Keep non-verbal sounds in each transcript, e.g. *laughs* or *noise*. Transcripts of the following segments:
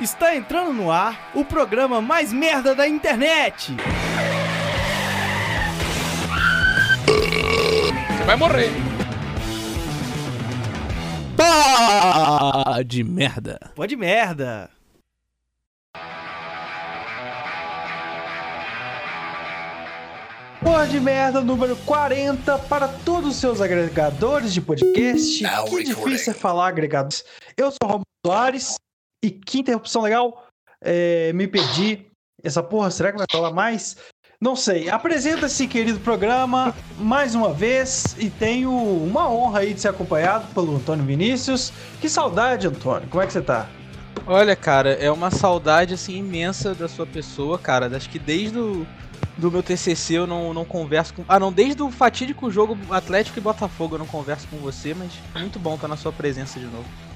Está entrando no ar o programa mais merda da internet. Você vai morrer. Pá de merda. Pode merda. Porra de merda número 40 para todos os seus agregadores de podcast. Now que recording. difícil é falar agregados. Eu sou o Romulo Soares e que interrupção legal. É, me perdi. Essa porra, será que vai falar mais? Não sei. Apresenta esse querido programa mais uma vez e tenho uma honra aí de ser acompanhado pelo Antônio Vinícius. Que saudade, Antônio. Como é que você tá? Olha, cara, é uma saudade assim imensa da sua pessoa, cara. Acho que desde o do meu TCC eu não, não converso com. Ah, não, desde o fatídico jogo Atlético e Botafogo eu não converso com você, mas muito bom estar na sua presença de novo.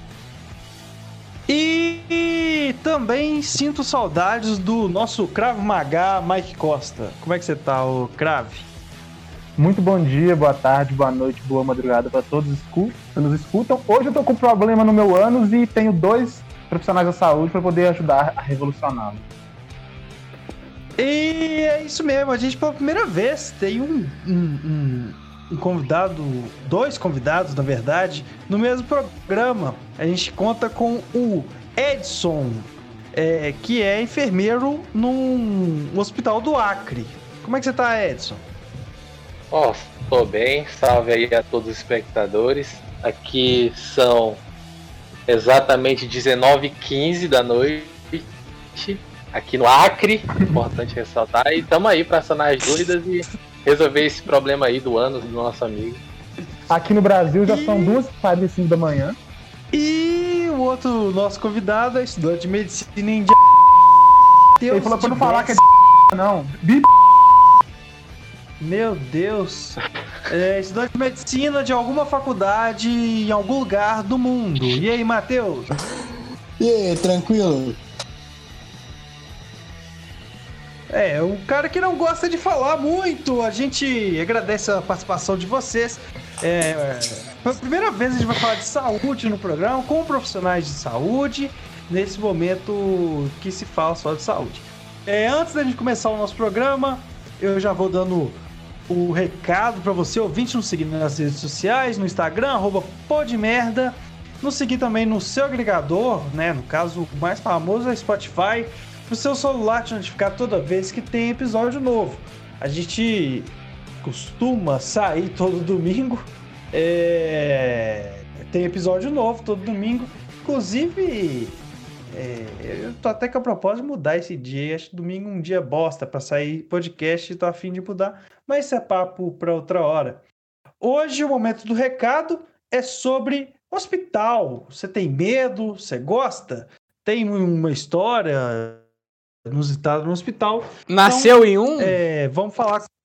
E também sinto saudades do nosso Cravo Magá, Mike Costa. Como é que você tá, o Crave? Muito bom dia, boa tarde, boa noite, boa madrugada para todos que nos escutam. Hoje eu tô com um problema no meu ânus e tenho dois profissionais da saúde para poder ajudar a revolucioná-lo. E é isso mesmo, a gente pela primeira vez tem um, um, um- um convidado, dois convidados na verdade, no mesmo programa. A gente conta com o Edson, é, que é enfermeiro num hospital do Acre. Como é que você tá, Edson? Ó, tô bem, salve aí a todos os espectadores. Aqui são exatamente 19h15 da noite, aqui no Acre, importante ressaltar. E tamo aí pra sanar as dúvidas e resolver esse problema aí do ânus do nosso amigo. Aqui no Brasil já E- são duas e cinco da manhã. E o outro nosso convidado é estudante de medicina em Ele falou pra não falar que é não. Bi- Meu Deus. É, estudante de medicina de alguma faculdade em algum lugar do mundo. E aí, Matheus? E aí, tranquilo? É, o cara que não gosta de falar muito. A gente agradece a participação de vocês. É, é, pela primeira vez a gente vai falar de saúde no programa, com profissionais de saúde, nesse momento que se fala só de saúde. É, antes da gente começar o nosso programa, eu já vou dando o recado para você, ouvinte, nos seguir nas redes sociais, no Instagram, arroba podmerda, nos seguir também no seu agregador, né? No caso, o mais famoso é Spotify, pro seu celular te notificar toda vez que tem episódio novo. A gente costuma sair todo domingo. é, Tem episódio novo todo domingo. Inclusive, é, eu tô até com a proposta de mudar esse dia. Acho que domingo um dia bosta pra sair podcast e tô afim de mudar. Mas isso é papo pra outra hora. Hoje o momento do recado é sobre hospital. Você tem medo? Você gosta? Tem uma história inusitada no hospital? Nasceu em um? É, vamos falar. *laughs*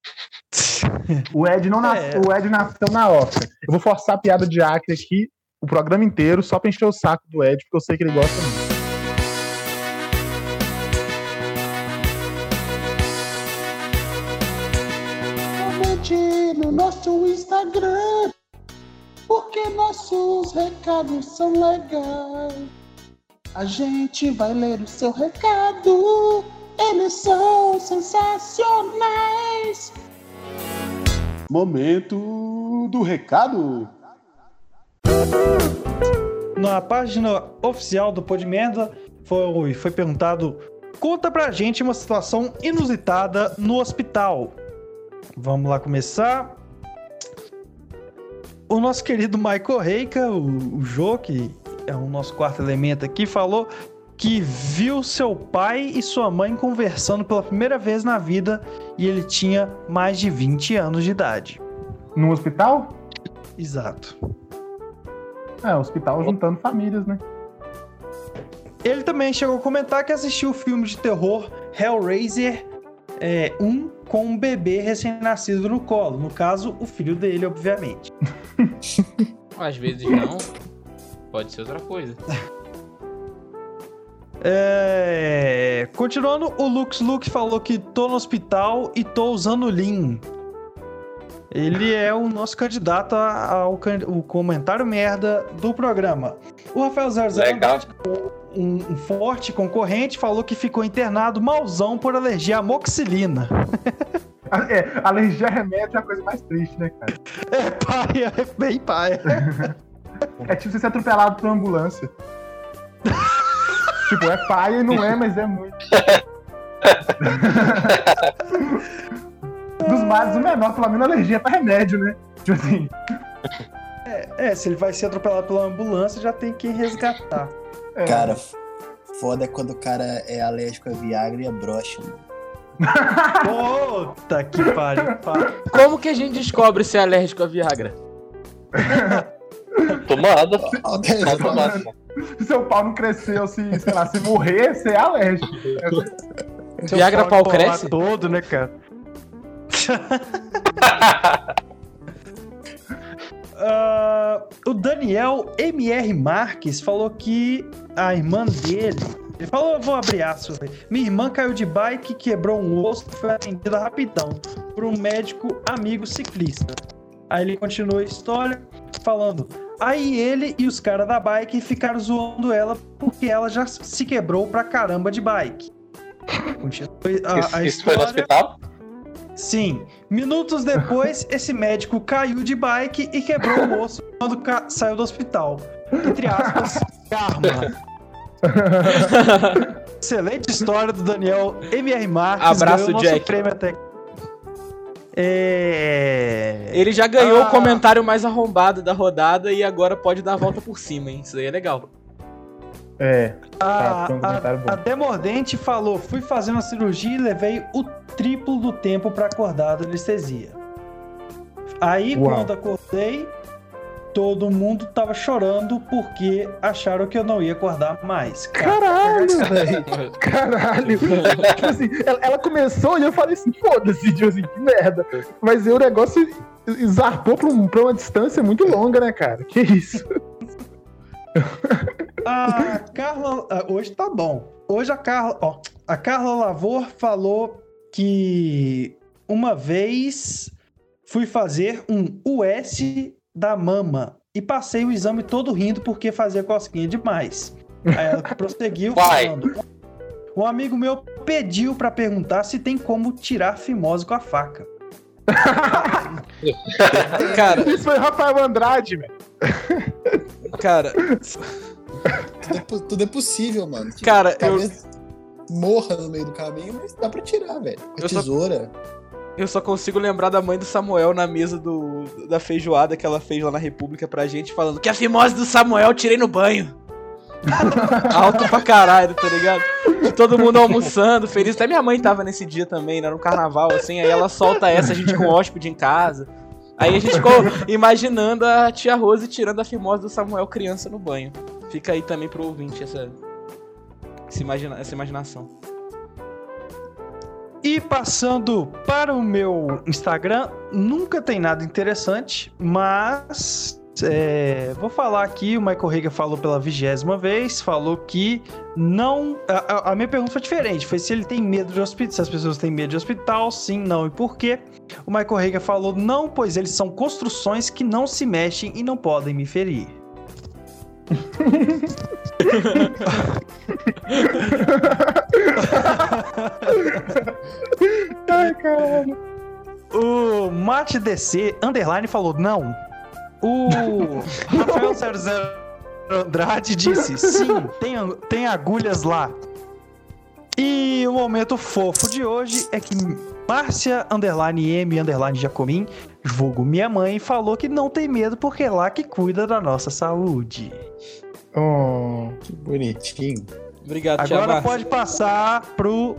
O Ed não. É. o Ed nasceu na oca. Eu vou forçar a piada de Acre aqui o programa inteiro só pra encher o saco do Ed, porque eu sei que ele gosta muito. No nosso Instagram, porque nossos recados são legais. A gente vai ler o seu recado, eles são sensacionais. Momento do recado. Na página oficial do Podmerda foi, foi perguntado: conta pra gente uma situação inusitada no hospital. Vamos lá começar. O nosso querido Michael Reika, o, o Jô, que é o nosso quarto elemento aqui, falou que viu seu pai e sua mãe conversando pela primeira vez na vida e ele tinha mais de 20 anos de idade. No hospital? Exato. É, hospital juntando famílias, né? Ele também chegou a comentar que assistiu o filme de terror Hellraiser é, 1 com um bebê recém-nascido no colo. No caso, o filho dele, obviamente. *laughs* Às vezes não. Pode ser outra coisa. *laughs* É, Continuando, o Lux Lux falou que tô no hospital e tô usando Lean. Ele é o nosso candidato ao can- o comentário merda do programa. O Rafael 00 Legal. um, um forte concorrente falou que ficou internado malzão por alergia à moxilina. *laughs* É, alergia a remédio é a coisa mais triste, né, cara? É paia, é bem paia. *laughs* É tipo você ser atropelado por uma ambulância. tipo, é paia e não é, mas é muito. *laughs* Dos males, o menor, pelo menos alergia pra remédio, né? Tipo assim. É, se ele vai ser atropelado pela ambulância, já tem que resgatar. é. Cara, foda é quando o cara é alérgico a Viagra e a brocha, mano. Puta que pariu. pá. Como que a gente descobre se é alérgico a Viagra? *laughs* Tomada. Tomada. Se seu pau não cresceu, se, sei lá, se morrer, você é alérgico. Seu Viagra pau pau cresce? todo, né, cara? *laughs* Ah, o Daniel MR Marques falou que a irmã dele. Ele falou, eu vou abrir aí. Minha irmã caiu de bike, quebrou um osso e foi atendida rapidão por um médico amigo ciclista. Aí ele continuou a história falando. Aí ele e os caras da bike ficaram zoando ela porque ela já se quebrou pra caramba de bike. A, Isso, a isso foi no história. hospital? Sim. Minutos depois, esse médico caiu de bike e quebrou o osso quando ca- saiu do hospital. Entre aspas, *laughs* karma. Excelente história do Daniel MR Marques. Abraço, Jack. Prêmio até... É... Ele já ganhou Ah. o comentário mais arrombado da rodada e agora pode dar a volta por cima, hein? Isso aí é legal. É. A, Tá, foi um comentário bom. a, a Demordente falou: fui fazer uma cirurgia e levei o triplo do tempo pra acordar da anestesia. Aí, Uau. quando acordei, todo mundo tava chorando porque acharam que eu não ia acordar mais. Caralho, *laughs* velho. Caralho. tipo assim, ela, ela começou e eu falei assim, foda-se, tipo assim, que merda. Mas aí o negócio zarpou pra, um- pra uma distância muito longa, né, cara? Que isso? A Carla. ah, Hoje tá bom. Hoje a Carla. Ó, a Carla Lavor falou que uma vez fui fazer um US da mama e passei o exame todo rindo porque fazia cosquinha demais. Aí ela prosseguiu Vai. falando. Um amigo meu pediu pra perguntar se tem como tirar fimose com a faca. *laughs* Cara, Isso foi Rafael Andrade, velho. cara, Tudo é, tudo é possível, mano. Cara, eu, Talvez morra no meio do caminho, mas dá pra tirar, velho. Com a Eu só- tesoura. Eu só consigo lembrar da mãe do Samuel na mesa do, da feijoada que ela fez lá na República pra gente, falando que a fimose do Samuel tirei no banho. *laughs* Alto pra caralho, tá ligado? De todo mundo almoçando, feliz. Até minha mãe tava nesse dia também, né? No carnaval, assim. Aí ela solta essa, a gente com hóspede em casa. Aí a gente ficou imaginando a tia Rose tirando a fimose do Samuel criança no banho. Fica aí também pro ouvinte essa, essa, imagina, essa imaginação. E passando para o meu Instagram, nunca tem nada interessante, mas é, vou falar aqui, o Michael Hager falou pela vigésima vez, falou que não... A, a- minha pergunta foi diferente, foi se ele tem medo de hospital, se as pessoas têm medo de hospital, sim, não e por quê. O Michael Hager falou não, pois eles são construções que não se mexem e não podem me ferir. Ai, caralho. O Mate DC Underline falou não. O Rafael 00 Andrade disse sim, tem, tem agulhas lá. E o momento fofo de hoje é que Márcia Underline M Underline Jacomim, vulgo minha mãe, falou que não tem medo porque é lá que cuida da nossa saúde. Oh, Que bonitinho. Obrigado, Agora Márcia. pode passar pro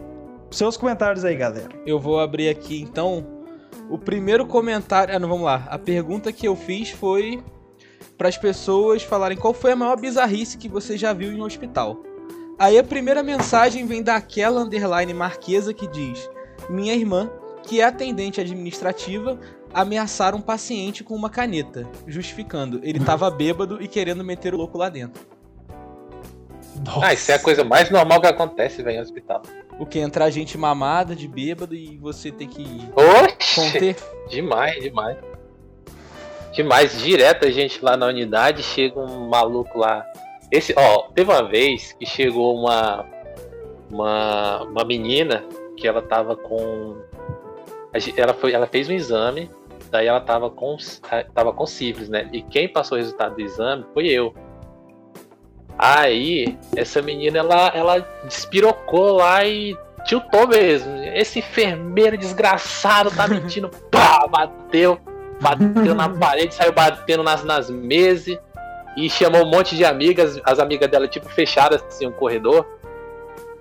seus comentários aí, galera. Eu vou abrir aqui então o primeiro comentário. Ah, não, vamos lá. A pergunta que eu fiz foi para as pessoas falarem qual foi a maior bizarrice que você já viu em um hospital. Aí a primeira mensagem vem daquela underline marquesa que diz: Minha irmã, que é atendente administrativa, ameaçaram um paciente com uma caneta, justificando. Ele tava bêbado e querendo meter o louco lá dentro. Ah, isso é a coisa mais normal que acontece, velho, no hospital. O que? Entrar gente mamada de bêbado e você ter que Oxi! conter. Demais, demais. Demais. Direto a gente lá na unidade, chega um maluco lá Esse, ó, teve uma vez que chegou uma, uma, uma menina que ela tava com. Ela, foi, ela fez um exame, daí ela tava com, tava com sífilis, né? E quem passou o resultado do exame foi eu. Aí, essa menina, ela, ela despirocou lá e tiltou mesmo. Esse enfermeiro desgraçado tá *laughs* mentindo. Pá, bateu. Bateu na parede, saiu batendo nas, nas mesas. E chamou um monte de amigas. As amigas dela, tipo, fecharam assim um corredor.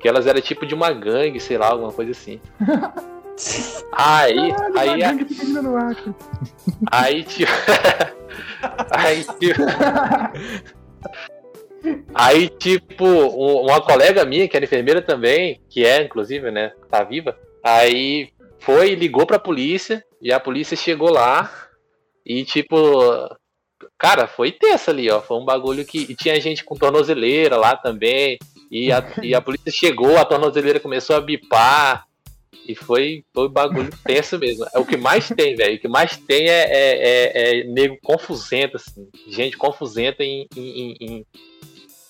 Que elas eram tipo de uma gangue, sei lá, alguma coisa assim. *laughs* Aí, aí. Aí, tipo. *laughs* aí, tipo. Aí, tipo, um- uma colega minha, que era enfermeira também, que é, inclusive, né, tá viva, aí foi e ligou pra polícia, e a polícia chegou lá, e, tipo, cara, foi tenso ali, ó, foi um bagulho que. E tinha gente com tornozeleira lá também, e a, e a polícia chegou, a tornozeleira começou a bipar, e foi, foi bagulho tenso mesmo. É o que mais tem, velho. O que mais tem é, é, é, é nego confusento, assim. Gente confusenta em, em, em,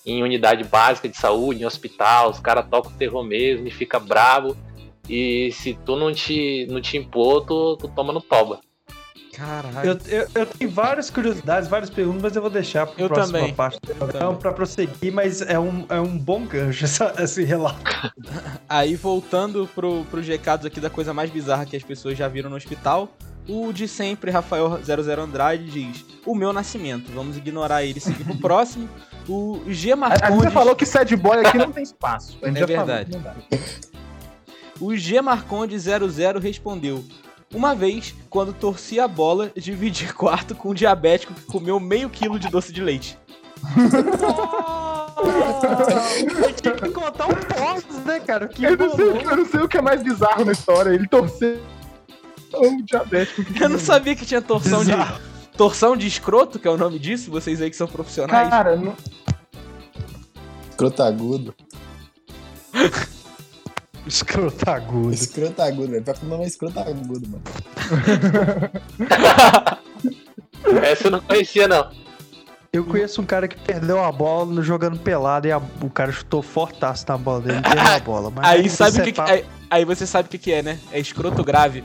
em unidade básica de saúde, em hospital. Os caras tocam o terror mesmo e fica bravo. E se tu não te, não te impor, tu, tu toma no toba. Caralho. Eu, eu, eu tenho várias curiosidades, várias perguntas, mas eu vou deixar para Eu a próxima também. parte do programa para prosseguir, mas é um, é um bom gancho *laughs* essa- esse relato. *laughs* Aí voltando pro, pros recados aqui da coisa mais bizarra que as pessoas já viram no hospital, o de sempre, Rafael00 Andrade, diz: O meu nascimento. Vamos ignorar ele e seguir pro *laughs* próximo. O G Marcondes. já falou que sad boy aqui não tem espaço. É verdade. Falou. O G Marconde 00 respondeu: Uma vez, quando torci a bola, dividi *laughs* quarto com um diabético que comeu meio quilo de doce de leite. Eu tinha que contar um pós, né, cara? Que Eu não, sei, eu não sei o que é mais bizarro na história. Ele torceu um diabético. que- Eu não sabia que tinha torção de. Torção de escroto, que é o nome disso, vocês aí que são profissionais. Cara, não, Escroto agudo. *laughs* *laughs* Escroto agudo. Escroto agudo, velho. Pior que o nome é escroto agudo, mano. *laughs* Essa eu não conhecia, não. Eu conheço um cara que perdeu a bola no- jogando pelado e a- o cara chutou fortaço na bola dele e perdeu a bola. Mas Aí sabe o é que, que aí, aí você sabe o que, que é, né? É escroto grave.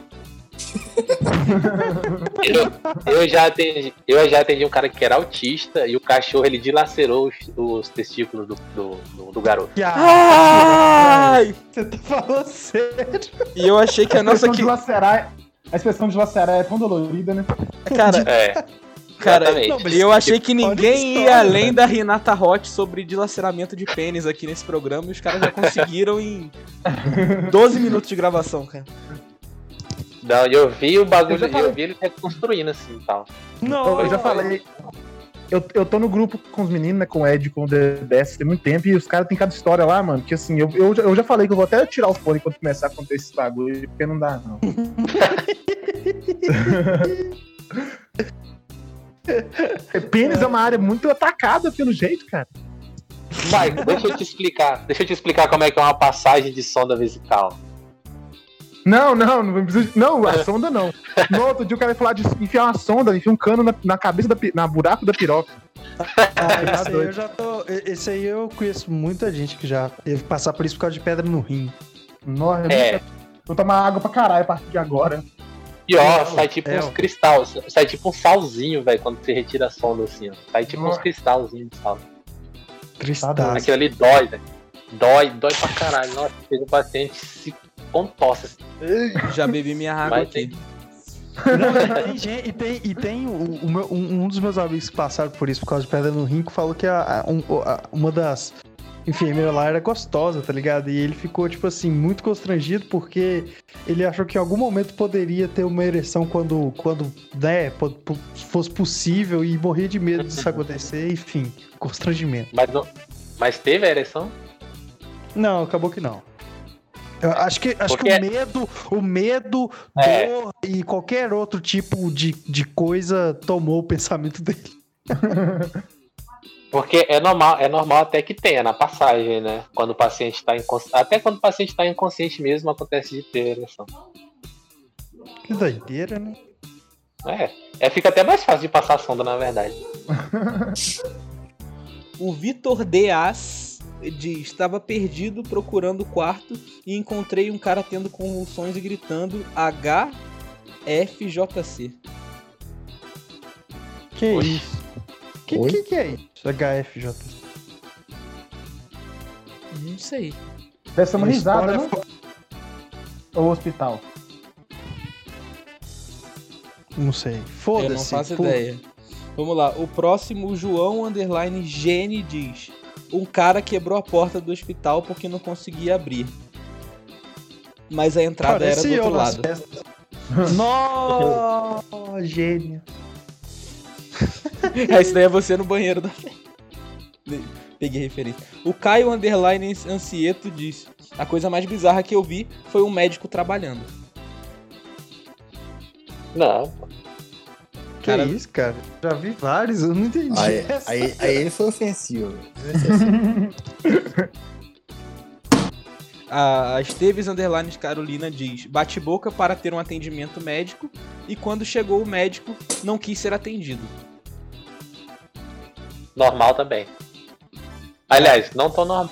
Eu, eu já atendi, eu já atendi um cara que era autista e o cachorro ele dilacerou os, os testículos do, do, do- do garoto. Ai! Você tá falando sério? E eu achei que a a nossa que. lacerar. A expressão de lacerar é tão dolorida, né? Cara, É, cara, exatamente. Eu achei que ninguém ia história, além da Renata Hot sobre dilaceramento de pênis aqui nesse programa e os caras já conseguiram em 12 minutos de gravação, cara. Não, eu vi o bagulho, Eu já eu, falei. vi ele reconstruindo assim e tal. Não, Eu já falei. Eu, eu tô no grupo com os meninos, né? Com o Ed, com o DBS tem muito tempo, e os caras têm cada história lá, mano. Que assim, eu, eu, já- eu já falei que eu vou até tirar o fone quando começar a acontecer esse bagulho, porque não dá, não. *laughs* *laughs* Pênis é uma área muito atacada pelo jeito, cara. Vai, deixa eu te explicar. Deixa eu te explicar como é que é uma passagem de sonda vesical. Não, não, não precisa. Não, a sonda não. *laughs* No outro dia o cara ia falar de enfiar uma sonda, enfiar um cano na, na cabeça da na buraco da piroca. Ah, esse aí eu já tô. Esse aí eu conheço muita gente que já teve que passar por isso por causa de pedra no rim. Nossa, eu É. nunca- Vou tomar água pra caralho a partir de agora. E ó, sai tipo é, uns ó. cristal, sai tipo um salzinho, velho, quando você retira a sonda assim, ó. Sai tipo uns Nossa. cristalzinhos de sal. Cristal. Aquilo ali dói, velho. Dói, dói pra caralho. Nossa, chega o paciente se contossa assim. Já bebi minha água Mas aqui. tem- Não, e tem, gente- e tem, e tem o, o meu- um, um dos meus amigos que passaram por isso por causa de pedra no rim que falou que a- a- um- a- uma das enfermeiras lá era gostosa, tá ligado? E ele ficou, tipo assim, muito constrangido porque ele achou que em algum momento poderia ter uma ereção quando, quando né, fosse possível e morria de medo disso acontecer, enfim, constrangimento. Mas, não- mas teve a ereção? Não, acabou que não. Eu acho que, acho que Porque- o medo, o medo, É. dor e qualquer outro tipo de, de coisa tomou o pensamento dele. Porque é normal, é normal até que tenha na passagem, né? Quando o paciente tá inconsciente. Até quando o paciente tá inconsciente mesmo, acontece de ter ereção. Que doideira, né? É. É, fica até mais fácil de passar a sonda, na verdade. *laughs* O Vitor Deas diz: Estava perdido procurando o quarto e encontrei um cara tendo convulsões e gritando HFJC. Que Oxi. isso? Que, Oi? que que é isso? HFJ. Não sei. Deve ser uma risada, História né? fo- Ou hospital. Não sei. Eu não Foda-se. faço Pô, ideia. Vamos lá. O próximo, o João Underline Gene diz: Um cara quebrou a porta do hospital porque não conseguia abrir. Mas a entrada era Parece do eu outro lado. Nossa, *laughs* gênio. Esse daí é você no banheiro da festa. Peguei referência. O Caio Underline Ansieto diz: A coisa mais bizarra que eu vi foi um médico trabalhando. Não, Que Cara- isso, cara? Já vi vários, eu não entendi. Aí, essa. aí, aí ele foi ofensivo. A Esteves Underline Carolina diz: Bate boca para ter um atendimento médico e quando chegou o médico não quis ser atendido. normal também. Aliás, não tão normal.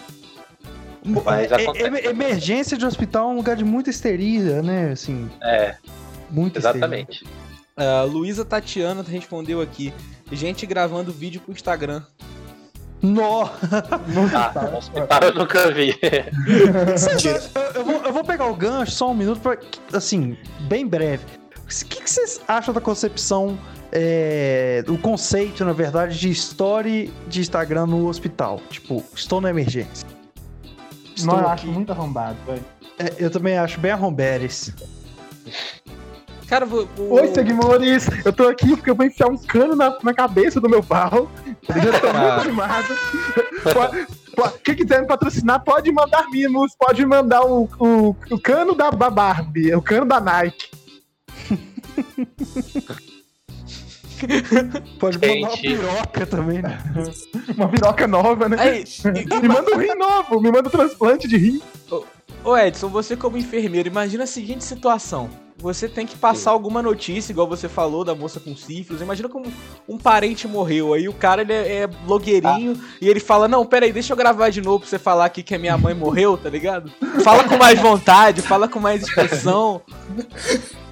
Mas É- acontece. é- emergência de hospital é um lugar de muita histeria, né? Assim, É, muita exatamente. A Luísa Tatiana respondeu aqui: Gente gravando vídeo pro Instagram. *laughs* Ah, no hospital eu nunca vi. Eu, vou, eu vou pegar o gancho só um minuto pra. Assim, bem breve. O que, que vocês acham da concepção, é, do conceito, na verdade, de story de Instagram no hospital? Tipo, estou na emergência. Estou Não, eu aqui. acho muito arrombado, velho. É, eu também acho bem arromberes. Cara, vou. o- Oi, Seguimores! Eu tô aqui porque eu vou enfiar um cano na, na cabeça do meu pau. Eu já tô muito Cara. animado. Quem quiser me patrocinar, pode mandar mimos, pode mandar o, o, o cano da Barbie, o cano da Nike. *laughs* Pode mandar uma piroca também, né? Uma piroca nova, né? Aí, e- Me manda um rim novo, me manda um transplante de rim. Ô Edson, você como enfermeiro, imagina a seguinte situação. Você tem que passar alguma notícia, igual você falou da moça com sífilis. Imagina como um parente morreu. Aí o cara ele é, é blogueirinho e ele fala: Não, peraí, deixa eu gravar de novo pra você falar aqui que a minha mãe morreu, tá ligado? Fala com mais vontade, fala com mais expressão. *laughs*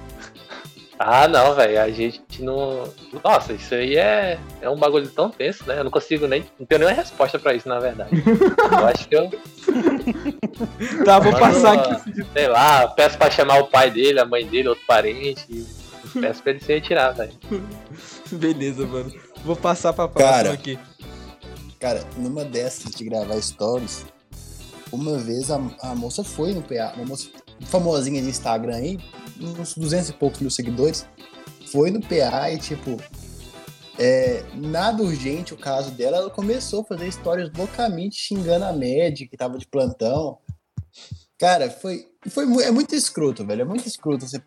Ah, não, velho. A gente não. Nossa, isso aí é, é um bagulho tão tenso, né? Eu não consigo nem. Não tenho nenhuma resposta pra isso, na verdade. *laughs* Eu acho que eu. Tá, vou mando passar aqui. Sei lá, peço pra chamar o pai dele, a mãe dele, outro parente. Peço pra ele se retirar, velho. Beleza, mano. Vou passar pra próxima Cara. aqui. Cara, numa dessas de gravar stories, uma vez a, a moça foi no PA, uma moça famosinha de Instagram aí, uns 200 e poucos mil seguidores, foi no PA e, tipo, é, nada urgente o caso dela, ela começou a fazer histórias loucamente xingando a médica que tava de plantão. Cara, foi, foi é muito escroto, velho, é muito escroto você,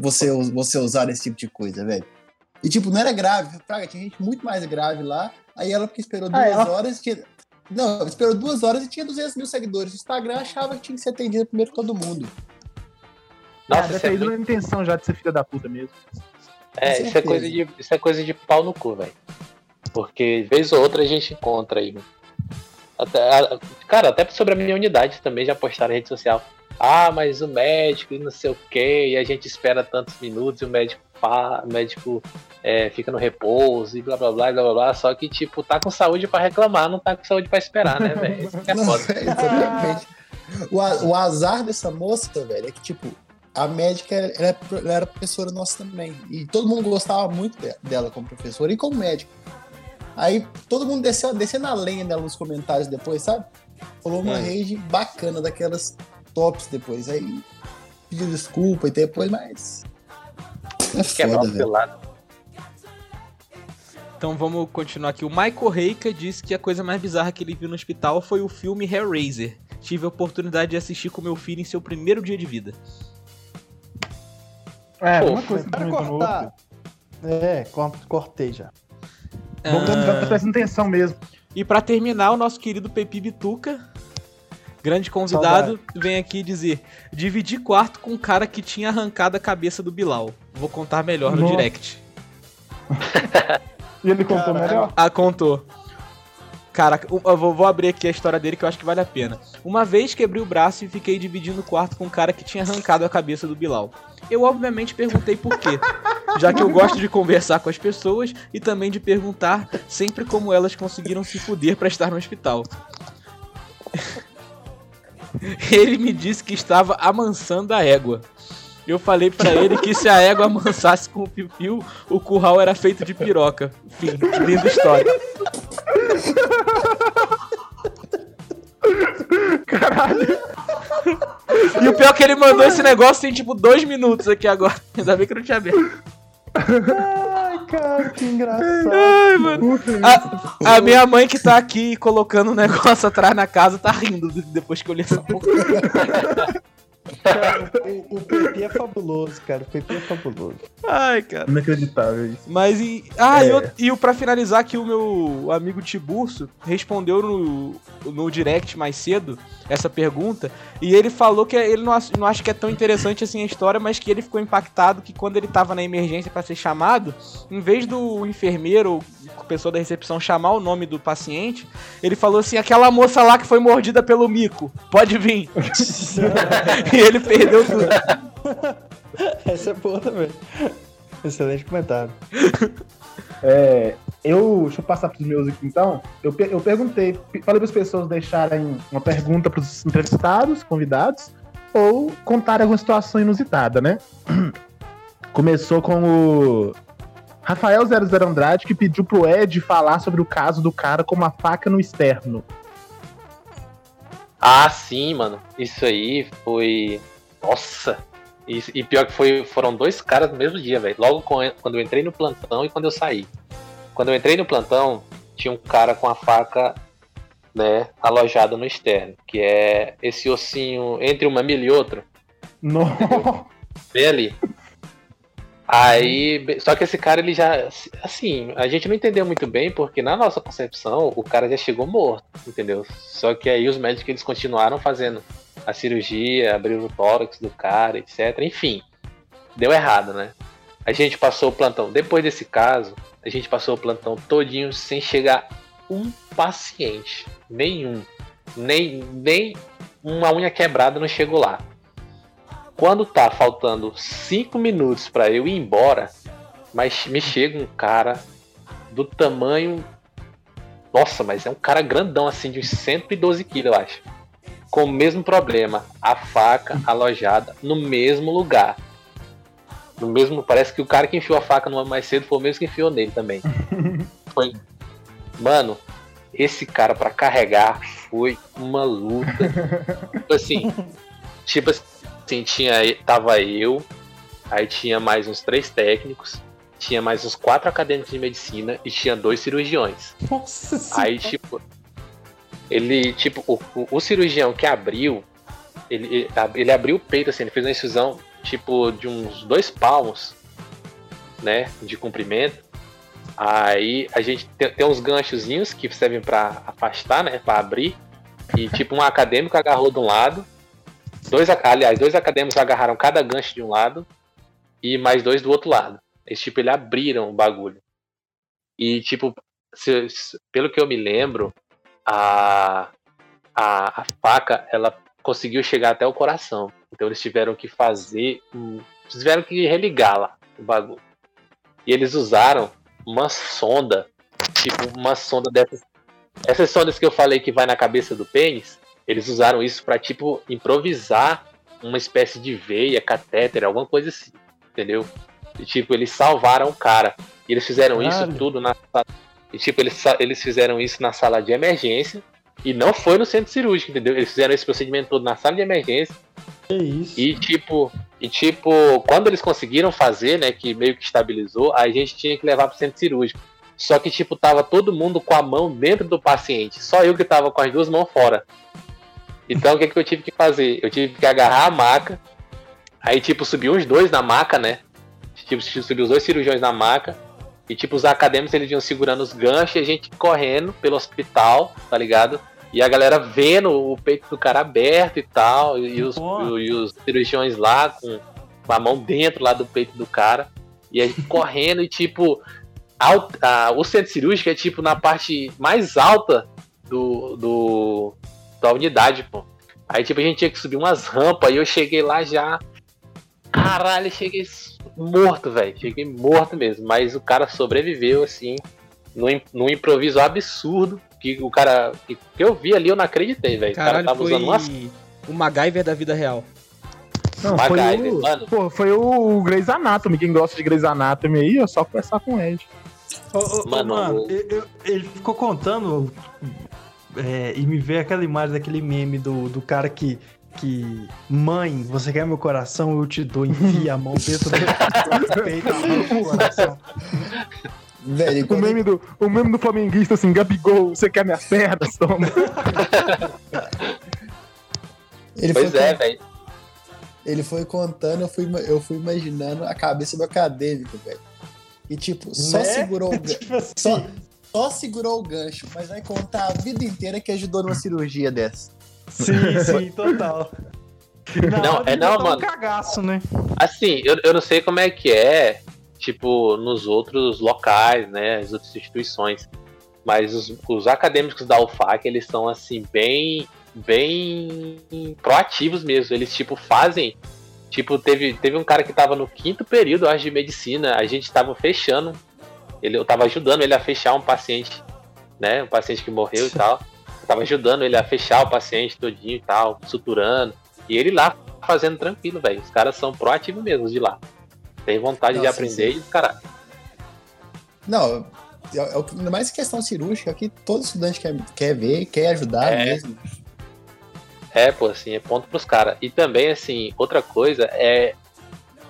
você, você usar esse tipo de coisa, velho. E, tipo, não era grave, praga, tinha gente muito mais grave lá, aí ela porque esperou duas Ah, ela- horas, tinha... Não, esperou duas horas e tinha 200 mil seguidores. O Instagram achava que tinha que ser atendido primeiro que todo mundo. Nossa, ah, deve isso ter é, muito- intenção já de ser filha da puta mesmo. é, isso é coisa de. Isso é coisa de pau no cu, velho. Porque vez ou outra a gente encontra aí, mano. Até, a- cara, até sobre a minha unidade também já postaram na rede social. Ah, mas o médico e não sei o que, e a gente espera tantos minutos e o médico pá, o médico é, fica no repouso e blá blá blá blá blá blá. Só que, tipo, tá com saúde pra reclamar, não tá com saúde pra esperar, né, velho? Isso que é Não, foda. velho, *laughs* exatamente. O, a- o azar dessa moça, velho, é que, tipo, a médica ela, é ela era professora nossa também. E todo mundo gostava muito de- dela como professora e como médica. Aí todo mundo desceu, desceu na lenha dela nos comentários depois, sabe? Falou uma Hum. rede bacana daquelas tops depois. Aí pediu desculpa e depois, mas. É Quebrar foda, o velho. lado. Então vamos continuar aqui. O Michael Reika disse que a coisa mais bizarra que ele viu no hospital foi o filme Hellraiser. Tive a oportunidade de assistir com meu filho em seu primeiro dia de vida. É, Pô, uma coisa que Para no cortar. É, cor- cortei já. Ah, tá prestando atenção mesmo. E pra terminar, o nosso querido Pepi Bituca, grande convidado, vem aqui dizer: dividi quarto com um cara que tinha arrancado a cabeça do Bilal. Vou contar melhor no Nossa. direct. *laughs* E ele contou melhor. Ah, contou. Cara, eu vou abrir aqui a história dele que eu acho que vale a pena. Uma vez quebrei o braço e fiquei dividindo o quarto com um cara que tinha arrancado a cabeça do Bilal. Eu obviamente perguntei por quê, já que eu gosto de conversar com as pessoas e também de perguntar sempre como elas conseguiram se fuder pra estar no hospital. *laughs* Ele me disse que estava amansando a égua. Eu falei pra ele que se a égua amansasse com o piu-piu, o curral era feito de piroca. Fim, linda história. *laughs* Caralho. E o pior é que ele mandou esse negócio tem tipo dois minutos aqui agora. *laughs* Ainda bem que eu não tinha aberto. Ai, cara, que engraçado. Ai, mano. A, a minha mãe que tá aqui colocando o negócio atrás na casa tá rindo depois que eu li essa porra. *laughs* Cara, o, o PP é fabuloso, cara. O PP é fabuloso. Ai, cara. Inacreditável isso. Mas e. Ah, e, É. eu- e o pra finalizar aqui, o meu amigo Tiburcio respondeu no, no direct mais cedo essa pergunta. E ele falou que ele não, não acha que é tão interessante assim a história, mas que ele ficou impactado que quando ele tava na emergência pra ser chamado, em vez do enfermeiro ou pessoa da recepção chamar o nome do paciente, ele falou assim: aquela moça lá que foi mordida pelo mico, pode vir. *laughs* *laughs* e *laughs* ele perdeu tudo. *laughs* Essa é boa também. Excelente comentário. É, eu, deixa eu passar pros meus aqui então. Eu, eu perguntei, pe- falei para as pessoas deixarem uma pergunta para os entrevistados, convidados, ou contarem alguma situação inusitada, né? *clears throat* Começou com o Rafael 00 Andrade, que pediu pro Ed falar sobre o caso do cara com uma faca no externo. Ah, sim, mano. Isso aí foi. Nossa! Isso- E pior que foi, foram dois caras no mesmo dia, velho. Logo quando eu entrei no plantão e quando eu saí. Quando eu entrei no plantão, tinha um cara com a faca, né, alojada no externo, que é esse ossinho entre uma milha e outra, Não. bem ali. Aí, só que esse cara, ele já, assim, a gente não entendeu muito bem, porque na nossa concepção, o cara já chegou morto, entendeu? Só que aí os médicos, eles continuaram fazendo a cirurgia, abriram o tórax do cara, etc. Enfim, deu errado, né? A gente passou o plantão, depois desse caso, a gente passou o plantão todinho sem chegar um paciente, nenhum, nem, nem uma unha quebrada não chegou lá. Quando tá faltando cinco minutos pra eu ir embora, mas me chega um cara do tamanho. Nossa, mas é um cara grandão assim, de uns 112 quilos, eu acho. Com o mesmo problema, a faca alojada no mesmo lugar. No mesmo, parece que o cara que enfiou a faca no homem mais cedo foi o mesmo que enfiou nele também. *laughs* Foi. Mano, esse cara pra carregar foi uma luta. *laughs* Tipo assim, tipo assim, tinha, tava eu, aí tinha mais uns três técnicos, tinha mais uns quatro acadêmicos de medicina e tinha dois cirurgiões. Nossa Aí, tipo, ele, tipo, o, o, o cirurgião que abriu, ele, ele, abriu o peito, assim, ele fez uma incisão, tipo, de uns dois palmos, né, de comprimento. Aí a gente tem, tem uns ganchozinhos que servem pra afastar, né, pra abrir. E, tipo, um acadêmico agarrou de um lado, dois, aliás, dois acadêmicos agarraram cada gancho de um lado e mais dois do outro lado. Eles, tipo, eles abriram o bagulho. E, tipo, se- se- pelo que eu me lembro, a, a, a faca ela conseguiu chegar até o coração. Então eles tiveram que fazer. tiveram que religar lá o bagulho. E eles usaram uma sonda, tipo uma sonda dessas. Essas sondas que eu falei que vai na cabeça do pênis, eles usaram isso para tipo improvisar uma espécie de veia, catéter, alguma coisa assim, entendeu? E tipo, eles salvaram o cara. E eles fizeram isso Caralho. tudo na sala. E tipo, eles, eles fizeram isso na sala de emergência. E não foi no centro cirúrgico, entendeu? Eles fizeram esse procedimento todo na sala de emergência. Que isso. E tipo, e tipo, quando eles conseguiram fazer, né, que meio que estabilizou, a gente tinha que levar pro centro cirúrgico. Só que tipo, tava todo mundo com a mão dentro do paciente, só eu que tava com as duas mãos fora. Então o que, que eu tive que fazer? Eu tive que agarrar a maca, aí tipo, subiu os dois na maca, né? Tipo, subiu os dois cirurgiões na maca, e tipo, os acadêmicos eles iam segurando os ganchos e a gente correndo pelo hospital, tá ligado? E a galera vendo o peito do cara aberto e tal, e os, e os cirurgiões lá com, com a mão dentro lá do peito do cara. E a gente *laughs* correndo e tipo. al- a- o centro cirúrgico é tipo na parte mais alta do, do da unidade, pô. Aí, tipo, a gente tinha que subir umas rampas, e eu cheguei lá já. Caralho, cheguei morto, velho. Cheguei morto mesmo. Mas o cara sobreviveu, assim, num, num improviso absurdo. Que o cara. Que, que eu vi ali, eu não acreditei, velho. O cara tava foi usando umas. o MacGyver da vida real. Não, foi MacGyver, o, mano. pô, foi o Grey's Anatomy. Quem gosta de Grey's Anatomy aí, é só conversar com o Ed. Ô, ô, ô, Mano, mano, o- eu- eu- ele ficou contando é, e me veio aquela imagem daquele meme do, do cara que, que. Mãe, você quer meu coração? Eu te dou, enfia a mão dentro do *laughs* peito, coração. Velho, O meme do, o meme do flamenguista assim, Gabigol, você quer minhas pernas? Toma. *laughs* ele Pois foi, é, velho. ele foi contando, eu fui, eu fui imaginando a cabeça do acadêmico, velho. E tipo, só Né? segurou o *laughs* gancho. Tipo assim, Só, só segurou o gancho, mas vai contar a vida inteira que ajudou numa cirurgia dessa. Sim, sim, total. Na Não, é não, botar um mano. cagaço, né? Assim, eu, eu não sei como é que é, tipo, nos outros locais, né? As outras instituições. Mas os, os acadêmicos da UFAC, eles são, assim, bem. bem proativos mesmo. Eles, tipo, fazem. Tipo, teve, teve um cara que tava no quinto período, acho, de medicina. A gente tava fechando. Ele, eu tava ajudando ele a fechar um paciente, né? Um paciente que morreu e tal. Eu tava ajudando ele a fechar o paciente todinho e tal, suturando. E ele lá fazendo tranquilo, velho. Os caras são proativos mesmo de lá. Tem vontade de Nossa, aprender sim. e, cara, Não, é, é, o que- ainda mais questão cirúrgica que todo estudante quer, quer ver, quer ajudar É. mesmo. é, pô, assim, é ponto pros caras. E também, assim, outra coisa é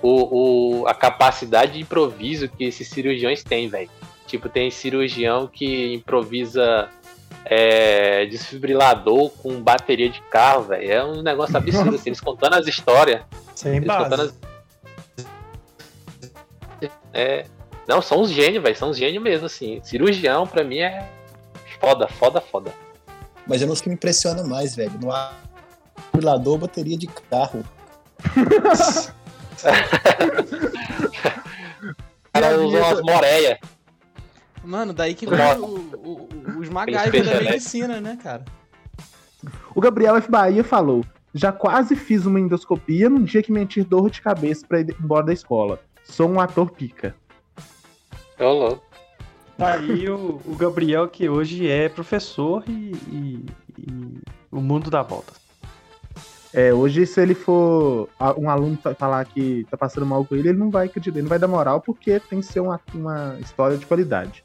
o, o- a capacidade de improviso que esses cirurgiões têm, velho. Tipo, tem cirurgião que improvisa é, desfibrilador com bateria de carro, velho. É um negócio absurdo, assim, eles contando as histórias. Sem Eles contando base. as... É... Não, são uns gênios, velho. São uns gênios mesmo, assim. Cirurgião, pra mim, é foda, foda, foda. Mas é um dos que me impressiona mais, velho. No desfibrilador, bateria de carro. *laughs* O cara usou umas moreias. Mano, daí que vem o- o- o- os MacGyver fecham, da né? medicina, né, cara? O Gabriel F. Bahia falou: Já quase fiz uma endoscopia num dia que mentir dor de cabeça pra ir embora da escola. Sou um ator pica. Ô, louco. Tá aí o, o Gabriel, que hoje é professor e, e- e o mundo dá volta. É, hoje, se ele for um aluno fa- falar que tá passando mal com ele, ele não vai acreditar, ele não vai dar moral, porque tem que ser uma, uma história de qualidade.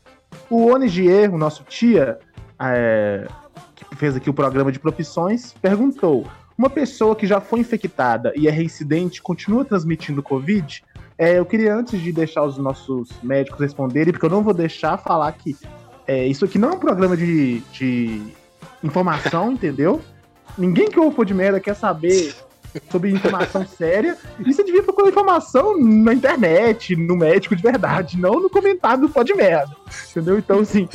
O Onigier, o nosso tia, é, que fez aqui o programa de profissões, perguntou: uma pessoa que já foi infectada e é reincidente continua transmitindo Covid? É, eu queria, antes de deixar os nossos médicos responderem, porque eu não vou deixar falar que é, isso aqui não é um programa de, de informação, entendeu? Ninguém que ouve de merda quer saber sobre informação *laughs* séria. E você devia procurar informação na internet, no médico de verdade, não no comentário do pó de merda. Entendeu? Então, assim,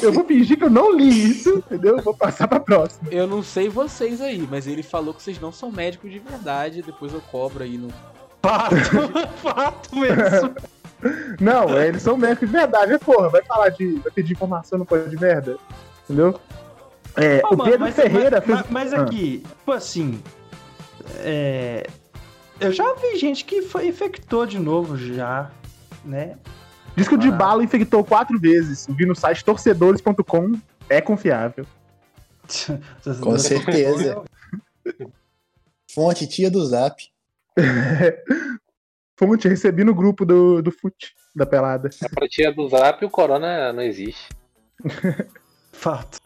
eu vou fingir que eu não li isso, entendeu? Eu vou passar pra próxima. Eu não sei vocês aí, mas ele falou que vocês não são médicos de verdade. Depois eu cobro aí no. Fato, *laughs* fato mesmo. Não, é, eles são médicos de verdade, né, porra? Vai falar de. Vai pedir informação no pó de merda. Entendeu? É, Ô, o Pedro mas, Ferreira mas, fez. mas Ah. aqui, tipo assim. é, eu já vi gente que foi infectou de novo já, né? Diz que o de Ah. bala infectou quatro vezes. Vi no site torcedores.com. É confiável. *laughs* Com certeza. Fonte tia do Zap. *laughs* Fonte, recebi no grupo do, do FUT, da pelada. A pra tia do Zap, o Corona não existe. Fato.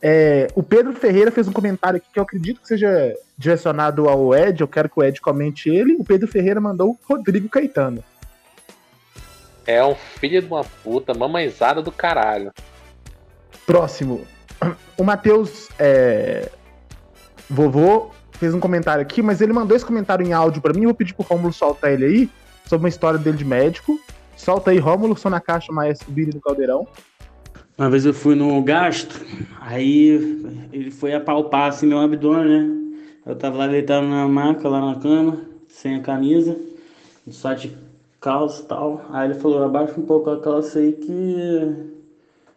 É, o Pedro Ferreira fez um comentário aqui que eu acredito que seja direcionado ao Ed. Eu quero que o Ed comente ele. O Pedro Ferreira mandou Rodrigo Caetano. É um filho de uma puta, mamãezada do caralho. Próximo. O Matheus é, Vovô fez um comentário aqui, mas ele mandou esse comentário em áudio pra mim. Eu vou pedir pro Rômulo soltar ele aí, sobre uma história dele de médico. Solta aí, Rômulo, sou na caixa maestro Billy do Caldeirão. Uma vez eu fui no gastro, aí ele foi apalpar assim meu abdômen, né? Eu tava lá deitado na maca, lá na cama, sem a camisa, só de calça e tal. Aí ele falou, abaixa um pouco a calça aí que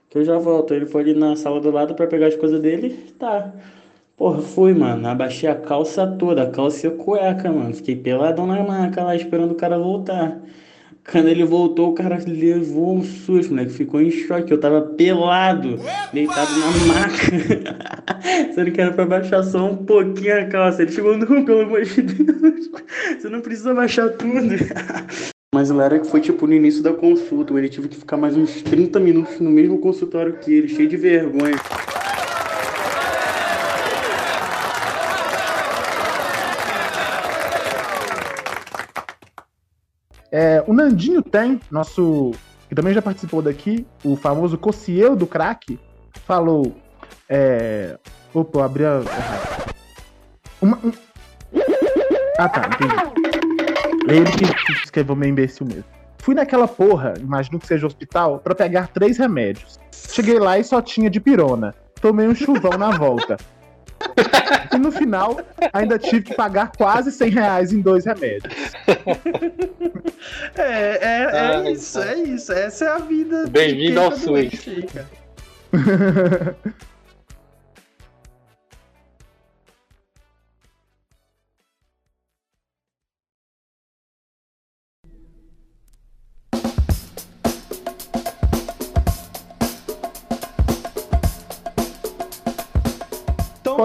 que eu já volto. Ele foi ali na sala do lado pra pegar as coisas dele, tá. Porra, fui, mano. Abaixei a calça toda, a calça e a cueca, mano. Fiquei peladão na maca lá esperando o cara voltar. Quando ele voltou, o cara levou um susto, moleque. Ficou em choque. Eu tava pelado, deitado na maca. *laughs* Sendo que era pra baixar só um pouquinho a calça. Ele chegou, não, pelo amor de Deus. Você não precisa baixar tudo. *laughs* Mas o era que foi tipo no início da consulta. Ele tive que ficar mais uns 30 minutos no mesmo consultório que ele, cheio de vergonha. É, o Nandinho tem, nosso. que também já participou daqui, o famoso Cociel do crack, falou. É, opa, eu abri a. Uma, um... Ah tá, entendi. Ele que escreveu meio imbecil mesmo. Fui naquela porra, imagino que seja hospital, pra pegar três remédios. Cheguei lá e só tinha de pirona. Tomei um chuvão na volta. E no final, ainda tive que pagar quase 100 reais em dois remédios. É, é, é Ah, isso, é isso. Essa é a vida. de Bem-vindo quem ao tá SUS. *laughs*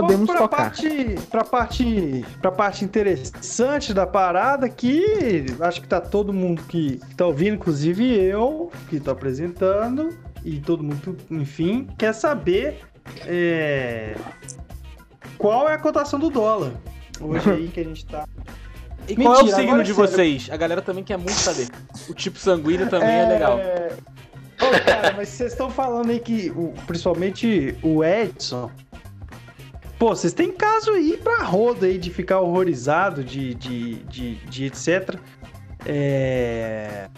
Podemos pra tocar. parte, pra parte, pra parte interessante da parada que acho que tá todo mundo que, que tá ouvindo, inclusive eu, que tô apresentando, e todo mundo, enfim, quer saber é, qual é a cotação do dólar. Hoje aí que a gente tá. *laughs* E qual é o Mentira, signo de é sério. vocês? A galera também quer muito saber. O tipo sanguíneo também é, legal. Ô, cara, mas vocês estão falando aí que, o- principalmente o Edson. Pô, vocês têm caso aí pra roda aí de ficar horrorizado, de, de, de, de etc. É.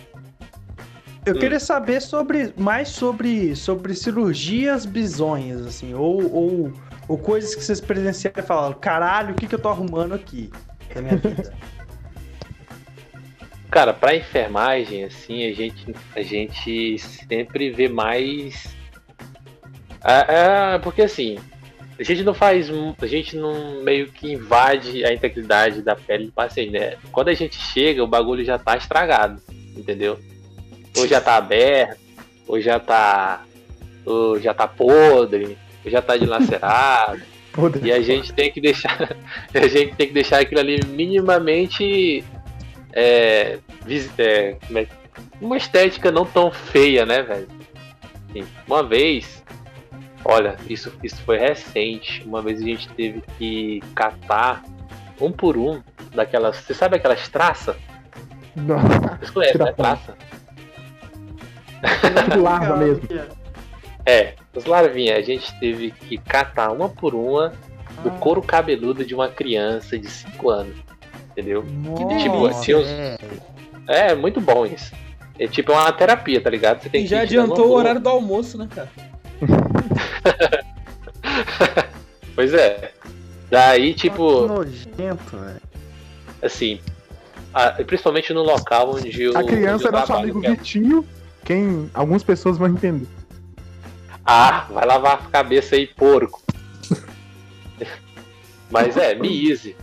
Eu Hum. queria saber sobre mais sobre, sobre cirurgias bizonhas, assim, ou, ou, ou coisas que vocês presenciaram e falaram, caralho, o que, que eu tô arrumando aqui na minha vida? *laughs* Cara, pra enfermagem, assim, a gente, a gente sempre vê mais. Ah, ah, porque assim, a gente não faz. A gente não meio que invade a integridade da pele do paciente, né? Quando a gente chega, o bagulho já tá estragado, entendeu? Ou já tá aberto, ou já tá. Ou já tá podre, ou já tá dilacerado. *laughs* Podre. E a gente tem que deixar. *laughs* a gente tem que deixar aquilo ali minimamente. É, é, como é- uma estética não tão feia, né, velho? Assim, uma vez. Olha, isso, isso foi recente. Uma vez a gente teve que catar um por um daquelas. Você sabe aquelas traças? Não, Vocês conhecem, né? Traça? tipo larva mesmo. É, os larvinhas. A gente teve que catar uma por uma do couro cabeludo de uma criança de 5 anos. Entendeu? Tipo, tinha uns- É, muito bom isso. É tipo uma terapia, tá ligado? Você tem E que já adiantou o horário do almoço, né, cara? *laughs* Pois é. Daí, tipo, Que nojento, velho. assim. a- principalmente no local onde eu. A criança onde eu é nosso amigo que é- Vitinho, quem algumas pessoas vão entender. Ah, vai lavar a cabeça aí, porco. *laughs* Mas é, me easy.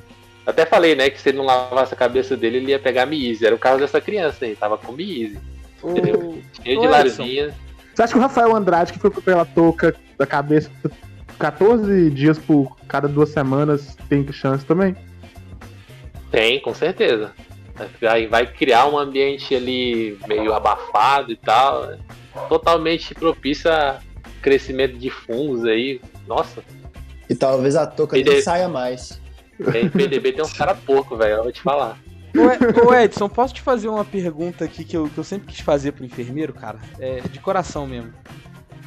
Até falei, né, que se ele não lavasse a cabeça dele, ele ia pegar me easy. Era o caso dessa criança aí, tava com me easy. Entendeu? Cheio de larvinha. Você acha que o Rafael Andrade, que foi pela touca da cabeça 14 dias por cada duas semanas, tem chance também? Tem, com certeza. Aí vai criar um ambiente ali meio abafado e tal. né? Totalmente propício a crescimento de fungos aí. Nossa, E talvez a touca E nem daí- saia mais. em PDB tem uns caras porco, velho. Eu vou te falar. Ô, Ed- Ô Edson, posso te fazer uma pergunta aqui que eu, que eu sempre quis fazer pro enfermeiro, cara? É de coração mesmo.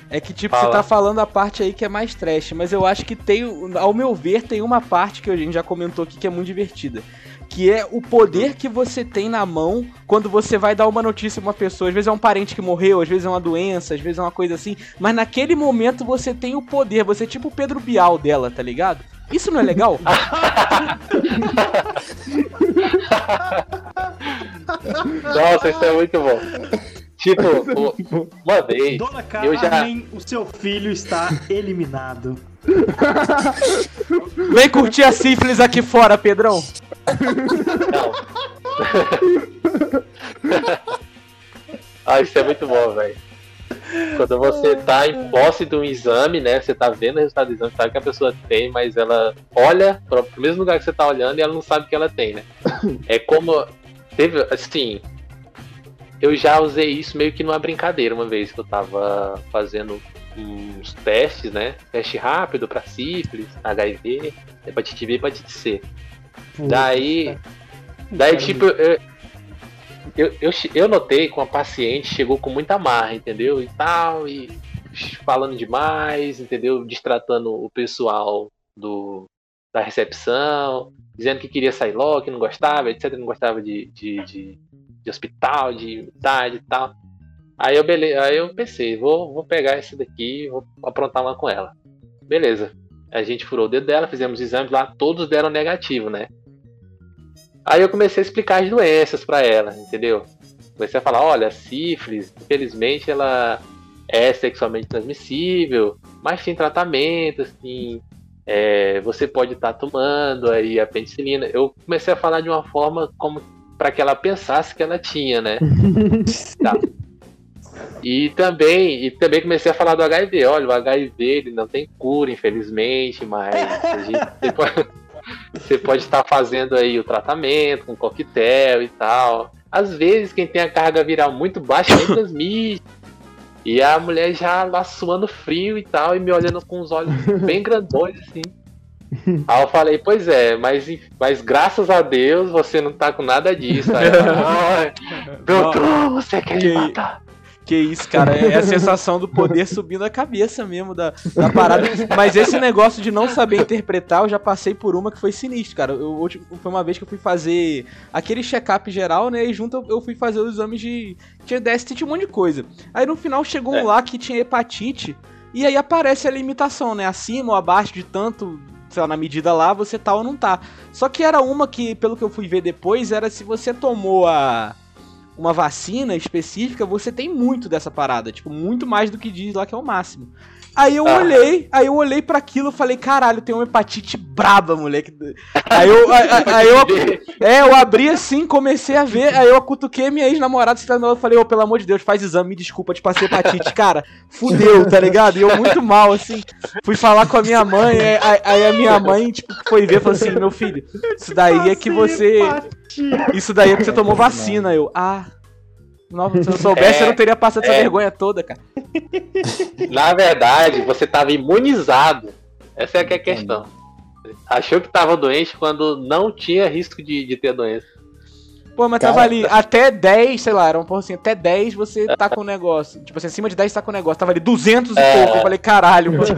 É que, tipo, Fala. você tá falando a parte aí que é mais trash, mas eu acho que tem, ao meu ver, tem uma parte que a gente já comentou aqui que é muito divertida. Que é o poder que você tem na mão quando você vai dar uma notícia pra uma pessoa. Às vezes é um parente que morreu, às vezes é uma doença, às vezes é uma coisa assim. Mas naquele momento você tem o poder, você é tipo o Pedro Bial dela, tá ligado? Isso não é legal? *laughs* Nossa, isso é muito bom. Tipo, o- uma vez. Dona eu já- Carmen, o seu filho está eliminado. Vem curtir a sífilis aqui fora, Pedrão. Não. *laughs* ah, isso é muito bom, velho. Quando você tá em posse de um exame, né? Você tá vendo o resultado do exame, sabe que a pessoa tem, mas ela olha para o mesmo lugar que você tá olhando e ela não sabe que ela tem, né? *laughs* É como. Teve, assim. Eu já usei isso meio que numa brincadeira uma vez que eu tava fazendo uns testes, né? Teste rápido pra sífilis, HIV, hepatite B e hepatite C. Daí. Daí, tipo, eu, eu, eu, eu notei que uma paciente chegou com muita marra, entendeu? E tal, e falando demais, entendeu? Destratando o pessoal do, da recepção, dizendo que queria sair logo, que não gostava, etc. Não gostava de, de, de, de hospital, de unidade e tal. Aí eu, bele... Aí eu pensei, vou, vou pegar essa daqui, vou aprontar uma com ela. Beleza. A gente furou o dedo dela, fizemos exames lá, todos deram negativo, né? Aí eu comecei a explicar as doenças pra ela, entendeu? Comecei a falar, olha, sífilis, infelizmente ela é sexualmente transmissível, mas tem tratamento, assim, é, você pode estar tomando aí a penicilina. Eu comecei a falar de uma forma como para que ela pensasse que ela tinha, né? *laughs* Tá. E também, e também comecei a falar do HIV. Olha, o HIV ele não tem cura, infelizmente, mas a gente, *laughs* você, pode, estar fazendo aí o tratamento com coquetel e tal. Às vezes, quem tem a carga viral muito baixa nem transmite. E a mulher já lá suando frio e tal, e me olhando com os olhos bem grandões, assim. *laughs* Aí eu falei, pois é, mas, mas graças a Deus você não tá com nada disso. Aí ela, *laughs* "Ai, doutor, você quer Que- me matar? Que isso, cara, é a sensação do poder *laughs* subindo a cabeça mesmo da, da parada. Mas esse negócio de não saber interpretar, eu já passei por uma que foi sinistro, cara. Eu, ulti- foi uma vez que eu fui fazer aquele check-up geral, né? E junto eu- eu fui fazer os exames de. Tinha DST, tinha um monte de coisa. Aí no final chegou um É. lá que tinha hepatite. E aí aparece a limitação, né? Acima ou abaixo de tanto, sei lá, na medida lá, você tá ou não tá. Só que era uma que, pelo que eu fui ver depois, era se você tomou a uma vacina específica, você tem muito dessa parada, tipo, muito mais do que diz lá que é o máximo. Aí eu Ah. olhei, aí eu olhei para aquilo e falei, caralho, tem uma hepatite braba, moleque. Aí eu, aí, aí- eu, é, eu abri assim, comecei a ver, aí eu cutuquei minha ex-namorada, se eu falei, ô, pelo amor de Deus, faz exame, me desculpa, te passei hepatite, cara, fudeu, tá ligado? E eu muito mal, assim, fui falar com a minha mãe, aí, aí- aí a minha mãe, tipo, foi ver, falou assim, meu filho, isso daí é que você... Isso daí é que você tomou vacina. Eu, ah. Não, se eu soubesse, É, eu não teria passado essa é. vergonha toda, cara. *laughs* Na verdade, você estava imunizado. Essa é que é a questão. Achou que estava doente quando não tinha risco de, de ter doença. Pô, mas Cara, tava ali, até 10, sei lá, era um pouco assim, até 10 você tá com o negócio. Tipo assim, acima de 10 tá com o negócio. Tava ali 200 e É. pouco. Eu falei, caralho, mano. *laughs*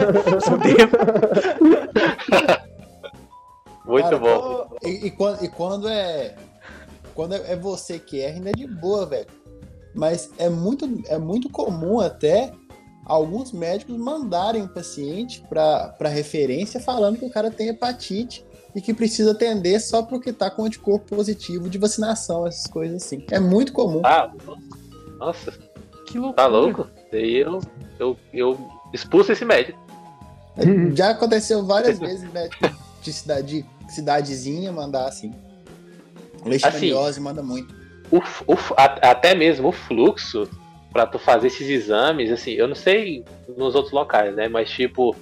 Muito Cara, bom. E, e quando, e quando é. Quando é, é você que erra, ainda é de boa, velho. Mas é muito, é muito comum até alguns médicos mandarem o paciente para referência falando que o cara tem hepatite e que precisa atender só porque tá com anticorpo positivo de vacinação, essas coisas assim. É muito comum. Ah, nossa, Que loucura. tá louco? Daí eu, eu, eu expulso esse médico. *laughs* Já aconteceu várias *laughs* vezes médico de cidade, cidadezinha mandar assim. Leishmaniose manda muito. O, o a- até mesmo o fluxo pra tu fazer esses exames, assim, eu não sei nos outros locais, né? Mas tipo,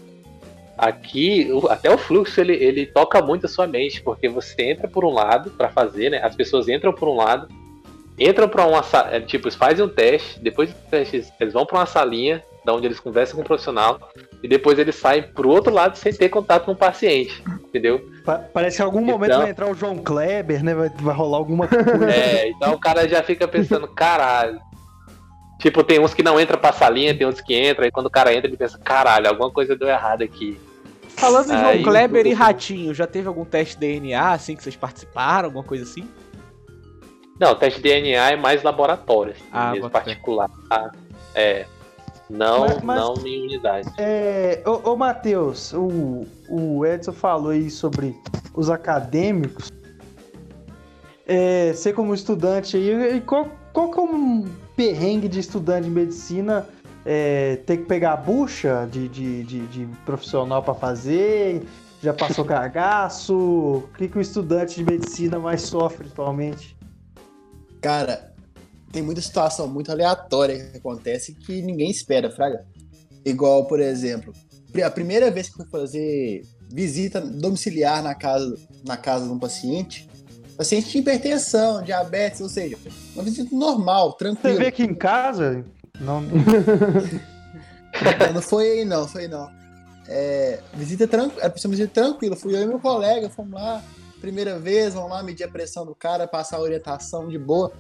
aqui, até o fluxo ele, ele toca muito a sua mente, porque você entra por um lado pra fazer, né? As pessoas entram por um lado, entram pra uma é, tipo, fazem um teste, depois do teste eles- vão pra uma salinha, da onde eles conversam com o profissional, e depois eles saem pro outro lado sem ter contato com o paciente, entendeu? Pa- Parece que em algum momento Então- vai entrar o João Kleber, né? Vai, vai rolar alguma coisa. É, então o cara já fica pensando, caralho. Tipo, tem uns que não entram pra salinha, tem uns que entram, e quando o cara entra, ele pensa, caralho, alguma coisa deu errado aqui. Falando em João Aí, Kleber o- e Ratinho, já teve algum teste de DNA, assim, que vocês participaram, alguma coisa assim? Não, o teste de DNA é mais laboratório, assim, Ah, mesmo particular. tá? É. Não, Mas- mas- não em unidade. É, ô, ô Matheus, o, o Edson falou aí sobre os acadêmicos. É, você como estudante aí, e qual, qual que é um- perrengue de estudante de medicina é, ter que pegar a bucha de, de, de, de profissional pra fazer? Já passou *laughs* cagaço? O que, que o estudante de medicina mais sofre atualmente? Cara, tem muita situação muito aleatória que acontece que ninguém espera, Fraga. Igual, por exemplo, a primeira vez que eu fui fazer visita domiciliar na casa, na casa de um paciente, paciente tinha hipertensão, diabetes, ou seja, uma visita normal, Você tranquila. vê aqui em casa? Não, Não, foi aí não, foi aí não. É, visita tranquila, era uma visita tranquila. Fui eu e meu colega, fomos lá, primeira vez, vamos lá medir a pressão do cara, passar a orientação de boa.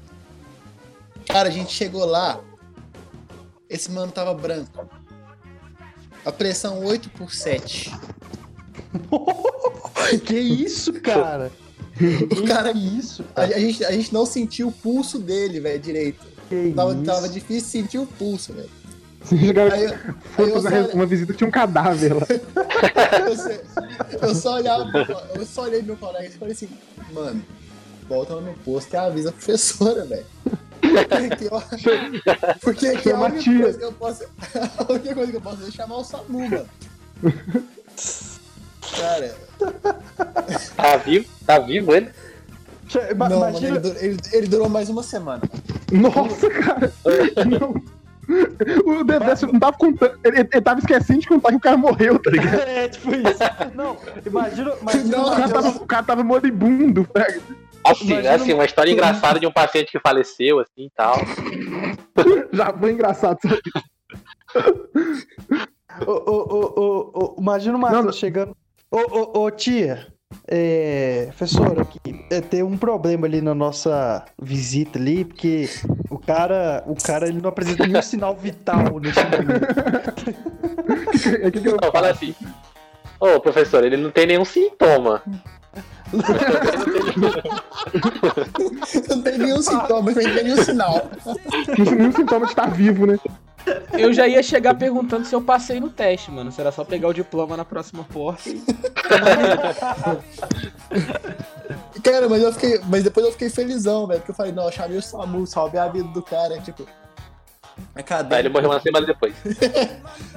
Cara, a gente chegou lá, esse mano tava branco. A pressão 8 por 7. *laughs* que isso, cara? O cara, Que isso, a, cara? a gente, a gente não sentiu o pulso dele, velho, direito. Que Tava, isso? tava difícil sentir o pulso, velho. Foi fazer só- uma visita que tinha um cadáver lá. *laughs* eu, só- eu só olhava, eu só olhei meu colega e falei assim, mano, volta lá no posto e avisa a professora, velho. Porque, eu- porque que a Chama a única coisa que eu posso. A única coisa que eu posso fazer é chamar o SAMU, mano. Cara, Tá vivo? Tá vivo ele? Ma- não, mano, imagina, ele, durou, ele- ele durou mais uma semana. Nossa, cara. Não. O Dedé não tava contando. Ele, ele tava esquecendo de contar que o cara morreu, tá ligado? *laughs* É, tipo isso. Não, imagina, imagina Não, O cara tava, o cara tava moribundo, velho. Assim, Imagina assim, uma história engraçada de um paciente que faleceu, assim e tal. *laughs* Já foi engraçado. Ô, ô, ô, ô, ô, imagina o não. chegando. Ô, ô, ô, tia, é, professor, aqui, é, tem um problema ali na nossa visita ali, porque o cara, o cara ele não apresenta nenhum sinal vital nesse *laughs* momento. É que que eu- Não, fala assim. Ô, professor, ele não tem nenhum sintoma. Não tem nenhum sintoma, não tem nenhum sinal. Não tem nenhum sintoma de estar vivo, né? Eu já ia chegar perguntando se eu passei no teste, mano. Será só pegar o diploma na próxima porta. Cara, mas eu fiquei. Mas depois eu fiquei felizão, velho. Porque eu falei, não, eu chamei o SAMU, salvei a vida do cara. Tipo. A Aí cadeia. ele morreu uma semana depois.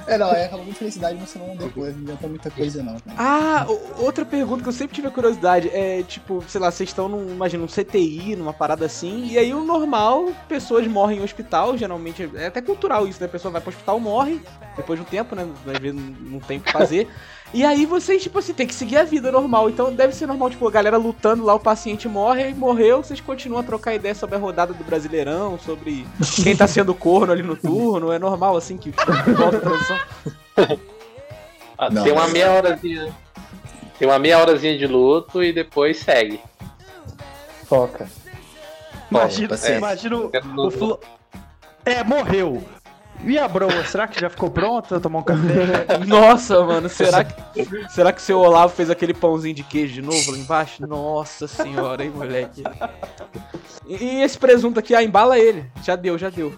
É, não, aí acabou com felicidade uma semana depois. Não adianta muita coisa, não. Cara. Ah, outra pergunta que eu sempre tive a curiosidade é, tipo, sei lá, vocês estão num, imagina, num CTI, numa parada assim, e aí o normal, pessoas morrem em hospital, geralmente, é até cultural isso, né? A pessoa vai pro hospital, morre, depois de um tempo, né? Às vezes não tem o que fazer. *laughs* E aí vocês, tipo assim, tem que seguir a vida normal. Então deve ser normal, tipo, a galera lutando lá, o paciente morre, e morreu, vocês continuam a trocar ideia sobre a rodada do Brasileirão, sobre quem tá sendo corno ali no turno. É normal, assim, que volta a transição. Ah, Não, tem uma meia horazinha. Tem uma meia horazinha de luto e depois segue. Toca. Imagina, paciente. imagina o, o Flo... É, morreu. E a broa, será que já ficou pronta? Tomar um café? *laughs* Nossa, mano, será que, será que o seu Olavo fez aquele pãozinho de queijo de novo lá embaixo? Nossa senhora, hein, moleque. E, e esse presunto aqui, ah, embala ele. Já deu, já deu.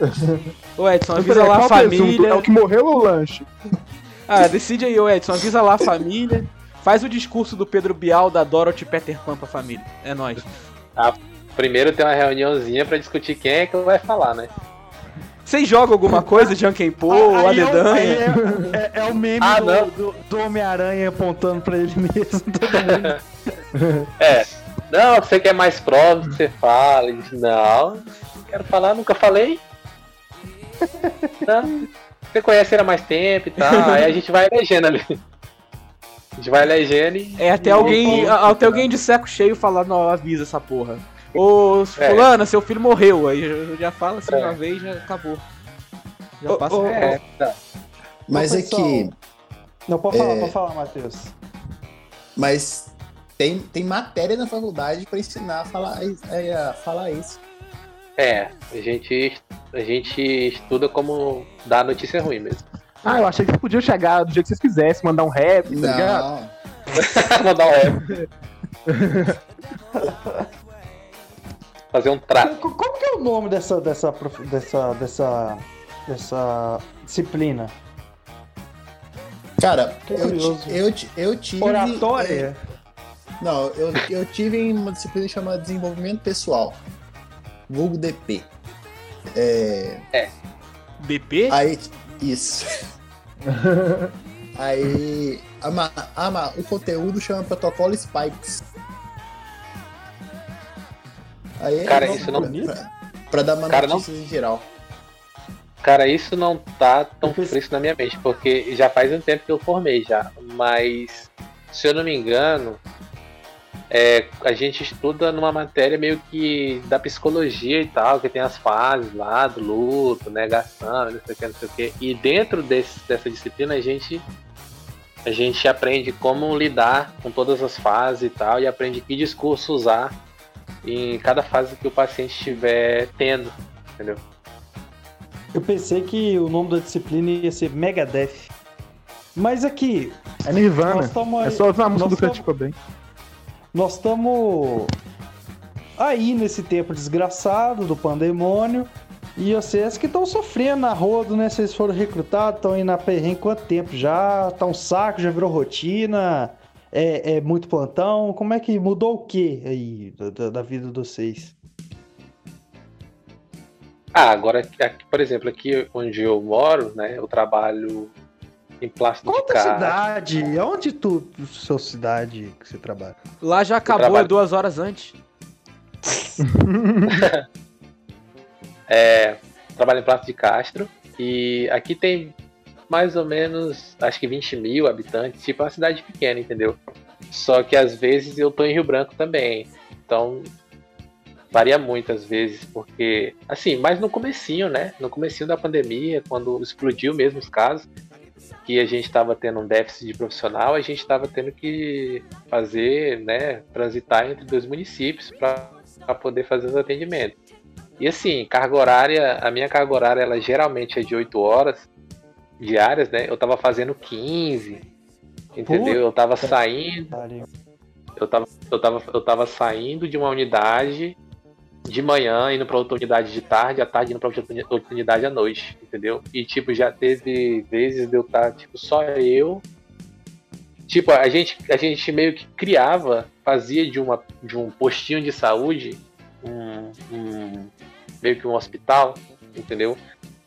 *laughs* Ô Edson, avisa lá a qual presunto? família. É o que morreu ou o lanche? Ah, decide aí, ô Edson, avisa lá a família. Faz o discurso do Pedro Bial da Dorothy Peter Pan pra família. É nóis. Primeiro tem uma reuniãozinha pra discutir quem é que vai falar, né? Vocês jogam alguma coisa, *laughs* Janken Po, Aí é o- aí Adedanha? é, é- é o meme Ah, do, do, do Homem-Aranha apontando pra ele mesmo. *laughs* Todo mundo. É. Não, você quer mais provas que você fala. E diz, Não, quero falar, nunca falei. Não, Você conhece ele há mais tempo e tal. *laughs* Aí a gente vai elegendo ali. A gente vai elegendo e. É até alguém, até alguém de saco cheio falar, não, avisa essa porra. Ô, É. fulana, seu filho morreu. Aí já, já fala assim É. uma vez, já acabou. Já Ô, passa. ô, É, tá. Mas Ô, é pessoal, que. Não, pode falar, É. pode falar, Matheus. Mas tem, tem matéria na faculdade pra ensinar a falar, a, a falar isso. É, a gente, a gente estuda como dar notícia ruim mesmo. Ah, eu achei que vocês podiam chegar do jeito que vocês quisessem, mandar um rap, tá ligado? Não. *laughs* *laughs* Mandar um rap. *laughs* Fazer um trato. Co- Como que é o nome dessa, dessa, prof- dessa, dessa, dessa disciplina? Cara, eu, eu, eu tive. Oratória? Não, eu, eu tive em uma disciplina chamada Desenvolvimento Pessoal. Vulgo DP. É, BP? aí, isso. *laughs* aí, a ma- a ma- o conteúdo chama protocolo Spikes. Aí é Cara, nome isso não- pra, pra, dar uma Cara, não- notícias em geral. Cara, isso não tá tão fresco na minha mente, porque já faz um tempo que eu formei já. Mas, se eu não me engano, é, a gente estuda numa matéria meio que da psicologia e tal, que tem as fases lá do luto, negação, não sei o que, não sei o que. E dentro desse, dessa disciplina a gente a gente aprende como lidar com todas as fases e tal, e aprende que discurso usar em cada fase que o paciente estiver tendo, entendeu? Eu pensei que o nome da disciplina ia ser Megadeth. Mas aqui, É Nirvana. nós estamos É só ouvir a música nós do tamo- Kurt Cobain. Nós estamos aí nesse tempo desgraçado do pandemônio. E vocês que estão sofrendo na rodo, né? Vocês foram recrutados, estão aí na perrengue quanto tempo já? Tá um saco, já virou rotina? É, é muito plantão? Como é que mudou o que aí da, da- da vida de vocês? Ah, agora, aqui, por exemplo, aqui onde eu moro, né, eu trabalho em plástico de Conta a carro. cidade, onde tu, sua cidade que você trabalha? Lá já acabou trabalho- duas horas antes. *laughs* *laughs* É, trabalho em Praça de Castro e aqui tem mais ou menos, acho que 20 mil habitantes, tipo uma cidade pequena, entendeu? Só que às vezes eu tô em Rio Branco também, então varia muito às vezes, porque assim, mas no comecinho, né? No comecinho da pandemia, quando explodiu mesmo os casos, que a gente estava tendo um déficit de profissional, a gente estava tendo que fazer, né, transitar entre dois municípios para poder fazer os atendimentos. E assim, carga horária, a minha carga horária ela geralmente é de 8 horas diárias, né? Eu tava fazendo 15, entendeu? Eu tava saindo, eu tava, eu tava, eu tava saindo de uma unidade de manhã, indo pra outra unidade de tarde, à tarde indo pra outra uni- outra unidade à noite, entendeu? E tipo, já teve vezes de eu estar, tipo, só eu. Tipo, a gente, a gente meio que criava, fazia de, uma, de um postinho de saúde um, um- meio que um hospital, entendeu?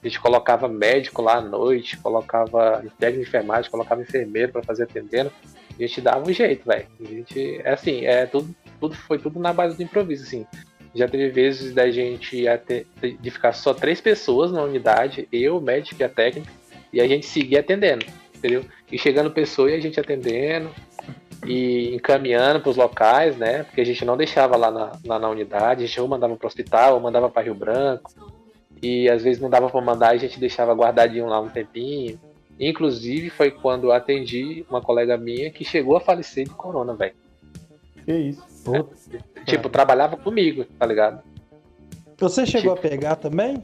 A gente colocava médico lá à noite, colocava técnico de enfermagem, colocava enfermeiro para fazer atendendo. A gente dava um jeito, velho. A gente, é assim, é tudo, tudo foi tudo na base do improviso, assim. Já teve vezes da gente até, de ficar só três pessoas na unidade, eu, o médico e a técnica, e a gente seguir atendendo, entendeu? E chegando pessoa e a gente atendendo e encaminhando para os locais, né? Porque a gente não deixava lá na, na unidade, a gente ou mandava para o hospital, ou mandava para Rio Branco. E às vezes não dava para mandar, a gente deixava guardadinho lá um tempinho. Inclusive foi quando eu atendi uma colega minha que chegou a falecer de corona, velho. Que isso. Tipo, trabalhava comigo, tá ligado? Você chegou a pegar também?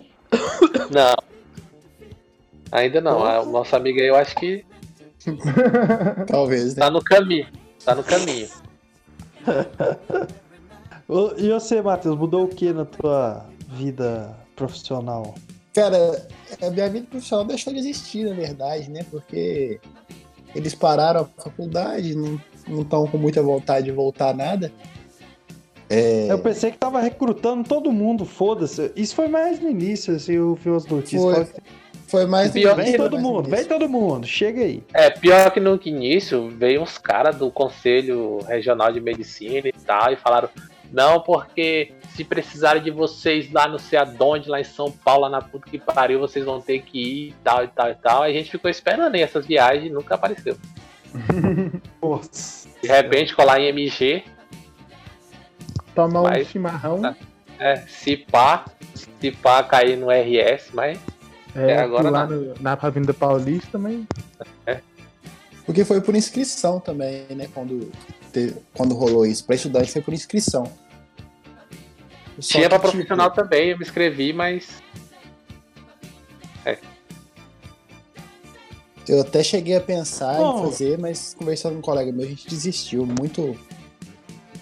Não. Ainda não. A nossa amiga aí, eu acho que *laughs* Talvez, né? tá no caminho. Tá no caminho. *laughs* E você, Matheus, mudou o que na tua vida profissional? Cara, a minha vida profissional deixou de existir, na verdade, né? Porque eles pararam a faculdade, não estão com muita vontade de voltar a nada. É, Eu pensei que tava recrutando todo mundo, foda-se. Isso foi mais no início, assim, eu vi as notícias. Foi. Que foi mais Pior Vem que todo mundo, vem todo mundo, chega aí. É, pior que no início veio uns caras do Conselho Regional de Medicina e tal, e falaram, não, porque se precisarem de vocês lá não sei aonde, lá em São Paulo, lá na puta que pariu, vocês vão ter que ir e tal e tal e tal. A gente ficou esperando aí essas viagens e nunca apareceu. *laughs* De repente colar em MG, Tomar um Mas- chimarrão. Tá. é, se pá, se pá cair no RS, mas É, É, agora lá no, na Avenida Paulista também. Porque foi por inscrição também, né? Quando, te- quando rolou isso. Pra estudante foi por inscrição. Só tinha pra que, tipo, profissional também, eu me inscrevi, mas Eu até cheguei a pensar Bom. em fazer, mas conversando com um colega meu, a gente desistiu. Muito.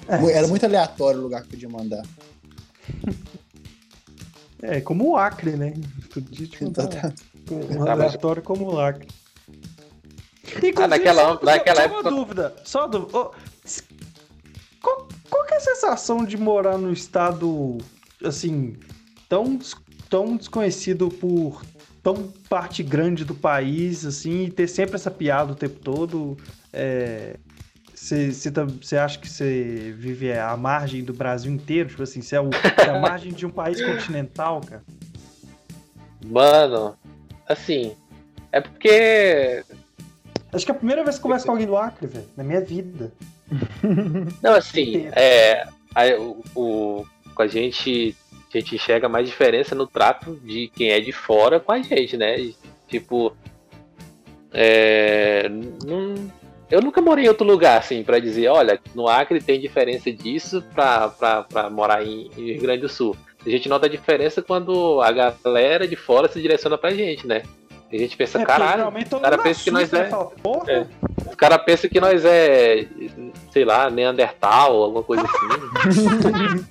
É, Era muito aleatório o lugar que podia mandar. *laughs* É, como o Acre, né? Podia te mandar um Tá, mas- aleatório como o Acre. Inclusive, Ah, naquela- só- só- naquela só época- uma dúvida, só uma dúvida. Sensação de morar num estado, assim, tão tão desconhecido por tão parte grande do país, assim, e ter sempre essa piada o tempo todo. Você acha que você vive à margem do Brasil inteiro? Tipo assim, você é, o, é a margem de um país continental, cara? Mano, assim, é porque. Acho que é a primeira vez que converso com alguém do Acre, velho, na minha vida. *laughs* Não, assim, é. A, o, o, a gente. A gente enxerga mais diferença no trato de quem é de fora com a gente, né? Tipo. É, não, eu nunca morei em outro lugar, assim, para dizer, olha, no Acre tem diferença disso pra morar em, em Rio Grande do Sul. A gente nota a diferença quando a galera de fora se direciona pra gente, né? A gente pensa, É, caralho, o cara pensa que nós né? é. Fala, Porra, É. Os caras pensam que nós é, sei lá, Neandertal ou alguma coisa assim.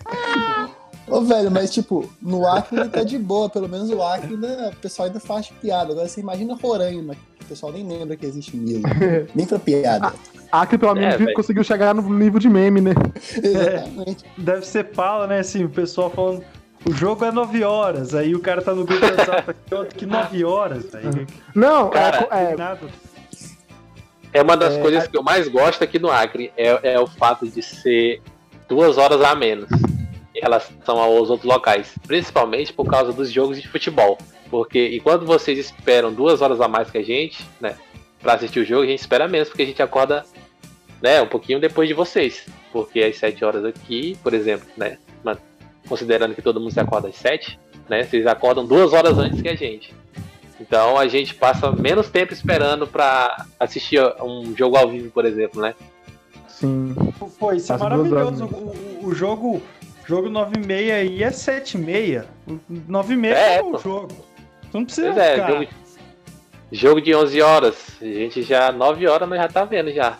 Ô, velho, mas tipo, no Acre ele tá de boa, pelo menos o Acre ainda, o pessoal ainda faz piada. Agora você imagina Roraima, que o pessoal nem lembra que existe mesmo. *laughs* nem pra piada. Acre, pelo menos, É, conseguiu chegar no nível de meme, né? Exatamente. deve ser pala, né? Assim, o pessoal falando. O jogo é 9 horas, aí o cara tá no grupo do WhatsApp que 9 horas, velho. Não, Cara, é, é, Nada. É uma das É, coisas que eu mais gosto aqui no Acre, é, é o fato de ser duas horas a menos em relação aos outros locais. Principalmente por causa dos jogos de futebol. Porque enquanto vocês esperam duas horas a mais que a gente, né? Pra assistir o jogo, a gente espera menos, porque a gente acorda né, um pouquinho depois de vocês. Porque às 7 horas aqui, por exemplo, né? Considerando que todo mundo se acorda às 7, né? Vocês acordam duas horas antes que a gente. Então a gente passa menos tempo esperando pra assistir um jogo ao vivo, por exemplo, né? sim. Pô, isso é maravilhoso. horas, O, o- jogo. Jogo 9 e meia aí é 7 e meia. 9 e meia É, é, o jogo. Você não precisa Pois é, jogo, jogo de 11 horas. A gente já, 9 horas, nós já tá vendo já.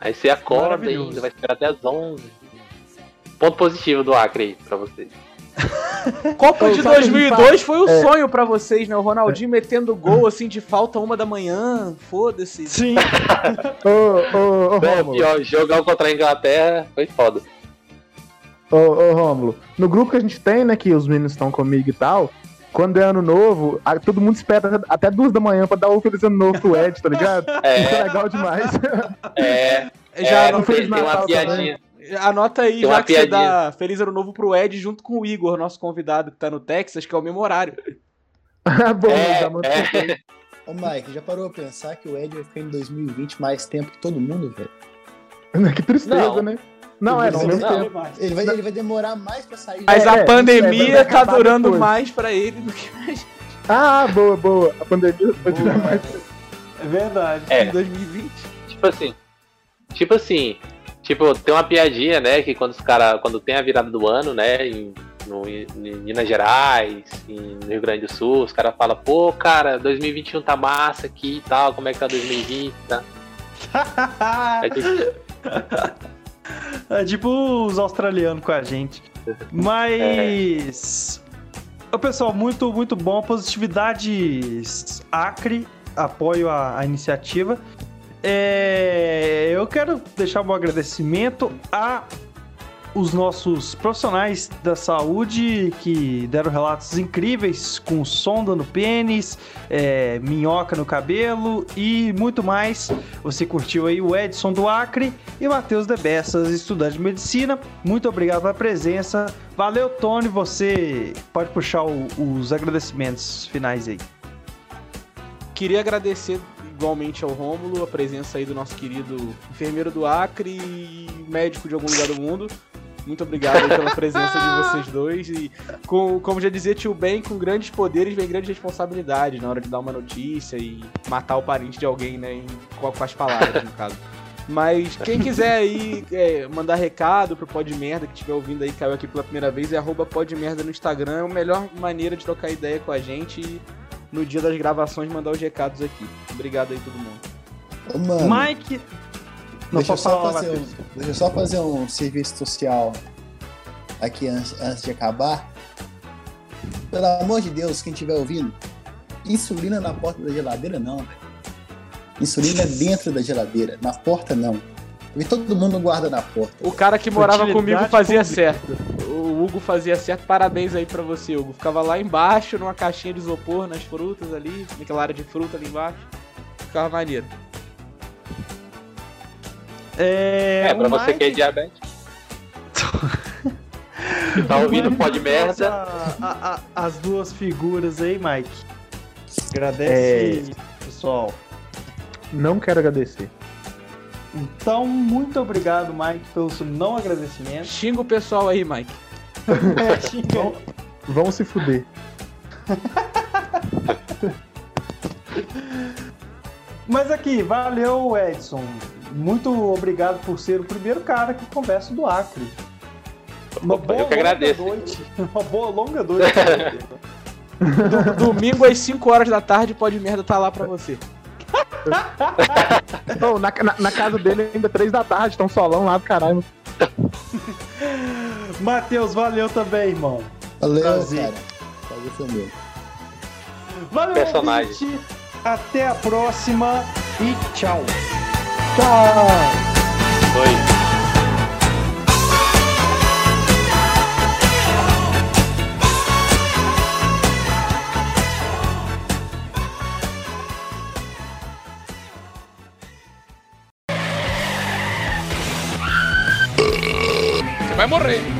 Aí você acorda ainda, vai esperar até as 11. Ponto positivo do Acre aí pra vocês. Copa de sabe o que a gente 2002 foi o É. sonho pra vocês, né? O Ronaldinho metendo gol assim de falta uma da manhã. Foda-se. Sim. *laughs* Ô, ô, ô, É, pior, jogar contra a Inglaterra foi foda. ô, ô, Rômulo, no grupo que a gente tem, né, que os meninos estão comigo e tal, quando é ano novo, a- todo mundo espera até- duas da manhã pra dar o feliz ano novo pro Ed, tá ligado? Isso é É, legal demais. é, Já é, anota, Feliz tem, tem uma também. Anota aí, Tem já que você dá Feliz Ano Novo pro Ed junto com o Igor, nosso convidado que tá no Texas, que é o mesmo horário. *laughs* Bom, É, já manda- é, *laughs* Ô, Mike, já parou pra pensar que o Ed vai ficar em 2020 mais tempo que todo mundo, velho? *laughs* que tristeza, Não. né? Não, é, não, Não, mesmo não. tempo. Ele vai, ele vai demorar mais pra sair. Mas É, a é, pandemia é, tá durando depois. mais pra ele do que Ah, boa, boa. A pandemia vai durar mais. É verdade. É. em 2020. tipo assim. Tipo assim. Tipo, tem uma piadinha, né? Que quando os caras. Quando tem a virada do ano, né? Em, no, em Minas Gerais, em, no Rio Grande do Sul, os caras falam, pô, cara, 2021 tá massa aqui e tal, como é que tá 2020, tá? Aí, *laughs* tipo, É tipo os australianos com a gente. *laughs* Mas. Ô, pessoal, muito, muito bom. Positividade Acre, apoio a iniciativa. É, eu quero deixar um agradecimento a os nossos profissionais da saúde que deram relatos incríveis com sonda no pênis, é, minhoca no cabelo e muito mais. Você curtiu aí o Edson do Acre e Matheus Debessas, estudante de medicina. Muito obrigado pela presença. Valeu, Tony. Você pode puxar o- os agradecimentos finais aí. Queria agradecer igualmente ao Rômulo a presença aí do nosso querido enfermeiro do Acre e médico de algum lugar do mundo. Muito obrigado pela presença de *laughs* vocês dois. E com- como já dizia tio Ben, com grandes poderes vem grande responsabilidade na hora de dar uma notícia e matar o parente de alguém, né? em- com, com as palavras, no caso. Mas quem quiser aí é, mandar recado pro Pod Merda que estiver ouvindo aí, caiu aqui pela primeira vez, é arroba Pod Merda no Instagram. É a melhor maneira de trocar ideia com a gente e no dia das gravações mandar os recados aqui. Obrigado aí todo mundo. Ô, mano, Mike. Não, deixa, eu só fazer um, deixa eu só fazer um serviço social aqui antes, antes de acabar. Pelo amor de Deus, quem estiver ouvindo, insulina na porta da geladeira não, velho. Insulina dentro da geladeira, na porta não. Porque todo mundo guarda na porta. O cara que morava Utilidade comigo fazia pública. certo. Hugo fazia certo. Parabéns aí pra você, Hugo. Ficava lá embaixo, numa caixinha de isopor, nas frutas ali, naquela área de fruta ali embaixo. Ficava maneiro. É, É, pra você que é diabético. que *laughs* tá ouvindo pó de merda. A- a- a- as duas figuras aí, Mike. Agradece, pessoal. Não quero agradecer. Então, muito obrigado, Mike, pelo seu não agradecimento. Xinga o pessoal aí, Mike. Aí. Vão se fuder. Mas aqui, valeu, Edson. Muito obrigado por ser o primeiro cara que conversa do Acre. Uma Opa, eu que longa agradeço. Noite. *laughs* Uma boa longa noite. *laughs* Domingo às 5 horas da tarde, pode merda tá lá pra você. *laughs* Não, na, na- na casa dele ainda três da tarde, tão solão lá do caralho. Matheus, valeu também, irmão. Valeu, Prazer. cara. Prazer foi meu. Valeu, Personagem. ouvinte. Até a próxima e tchau. Foi. Você vai morrer.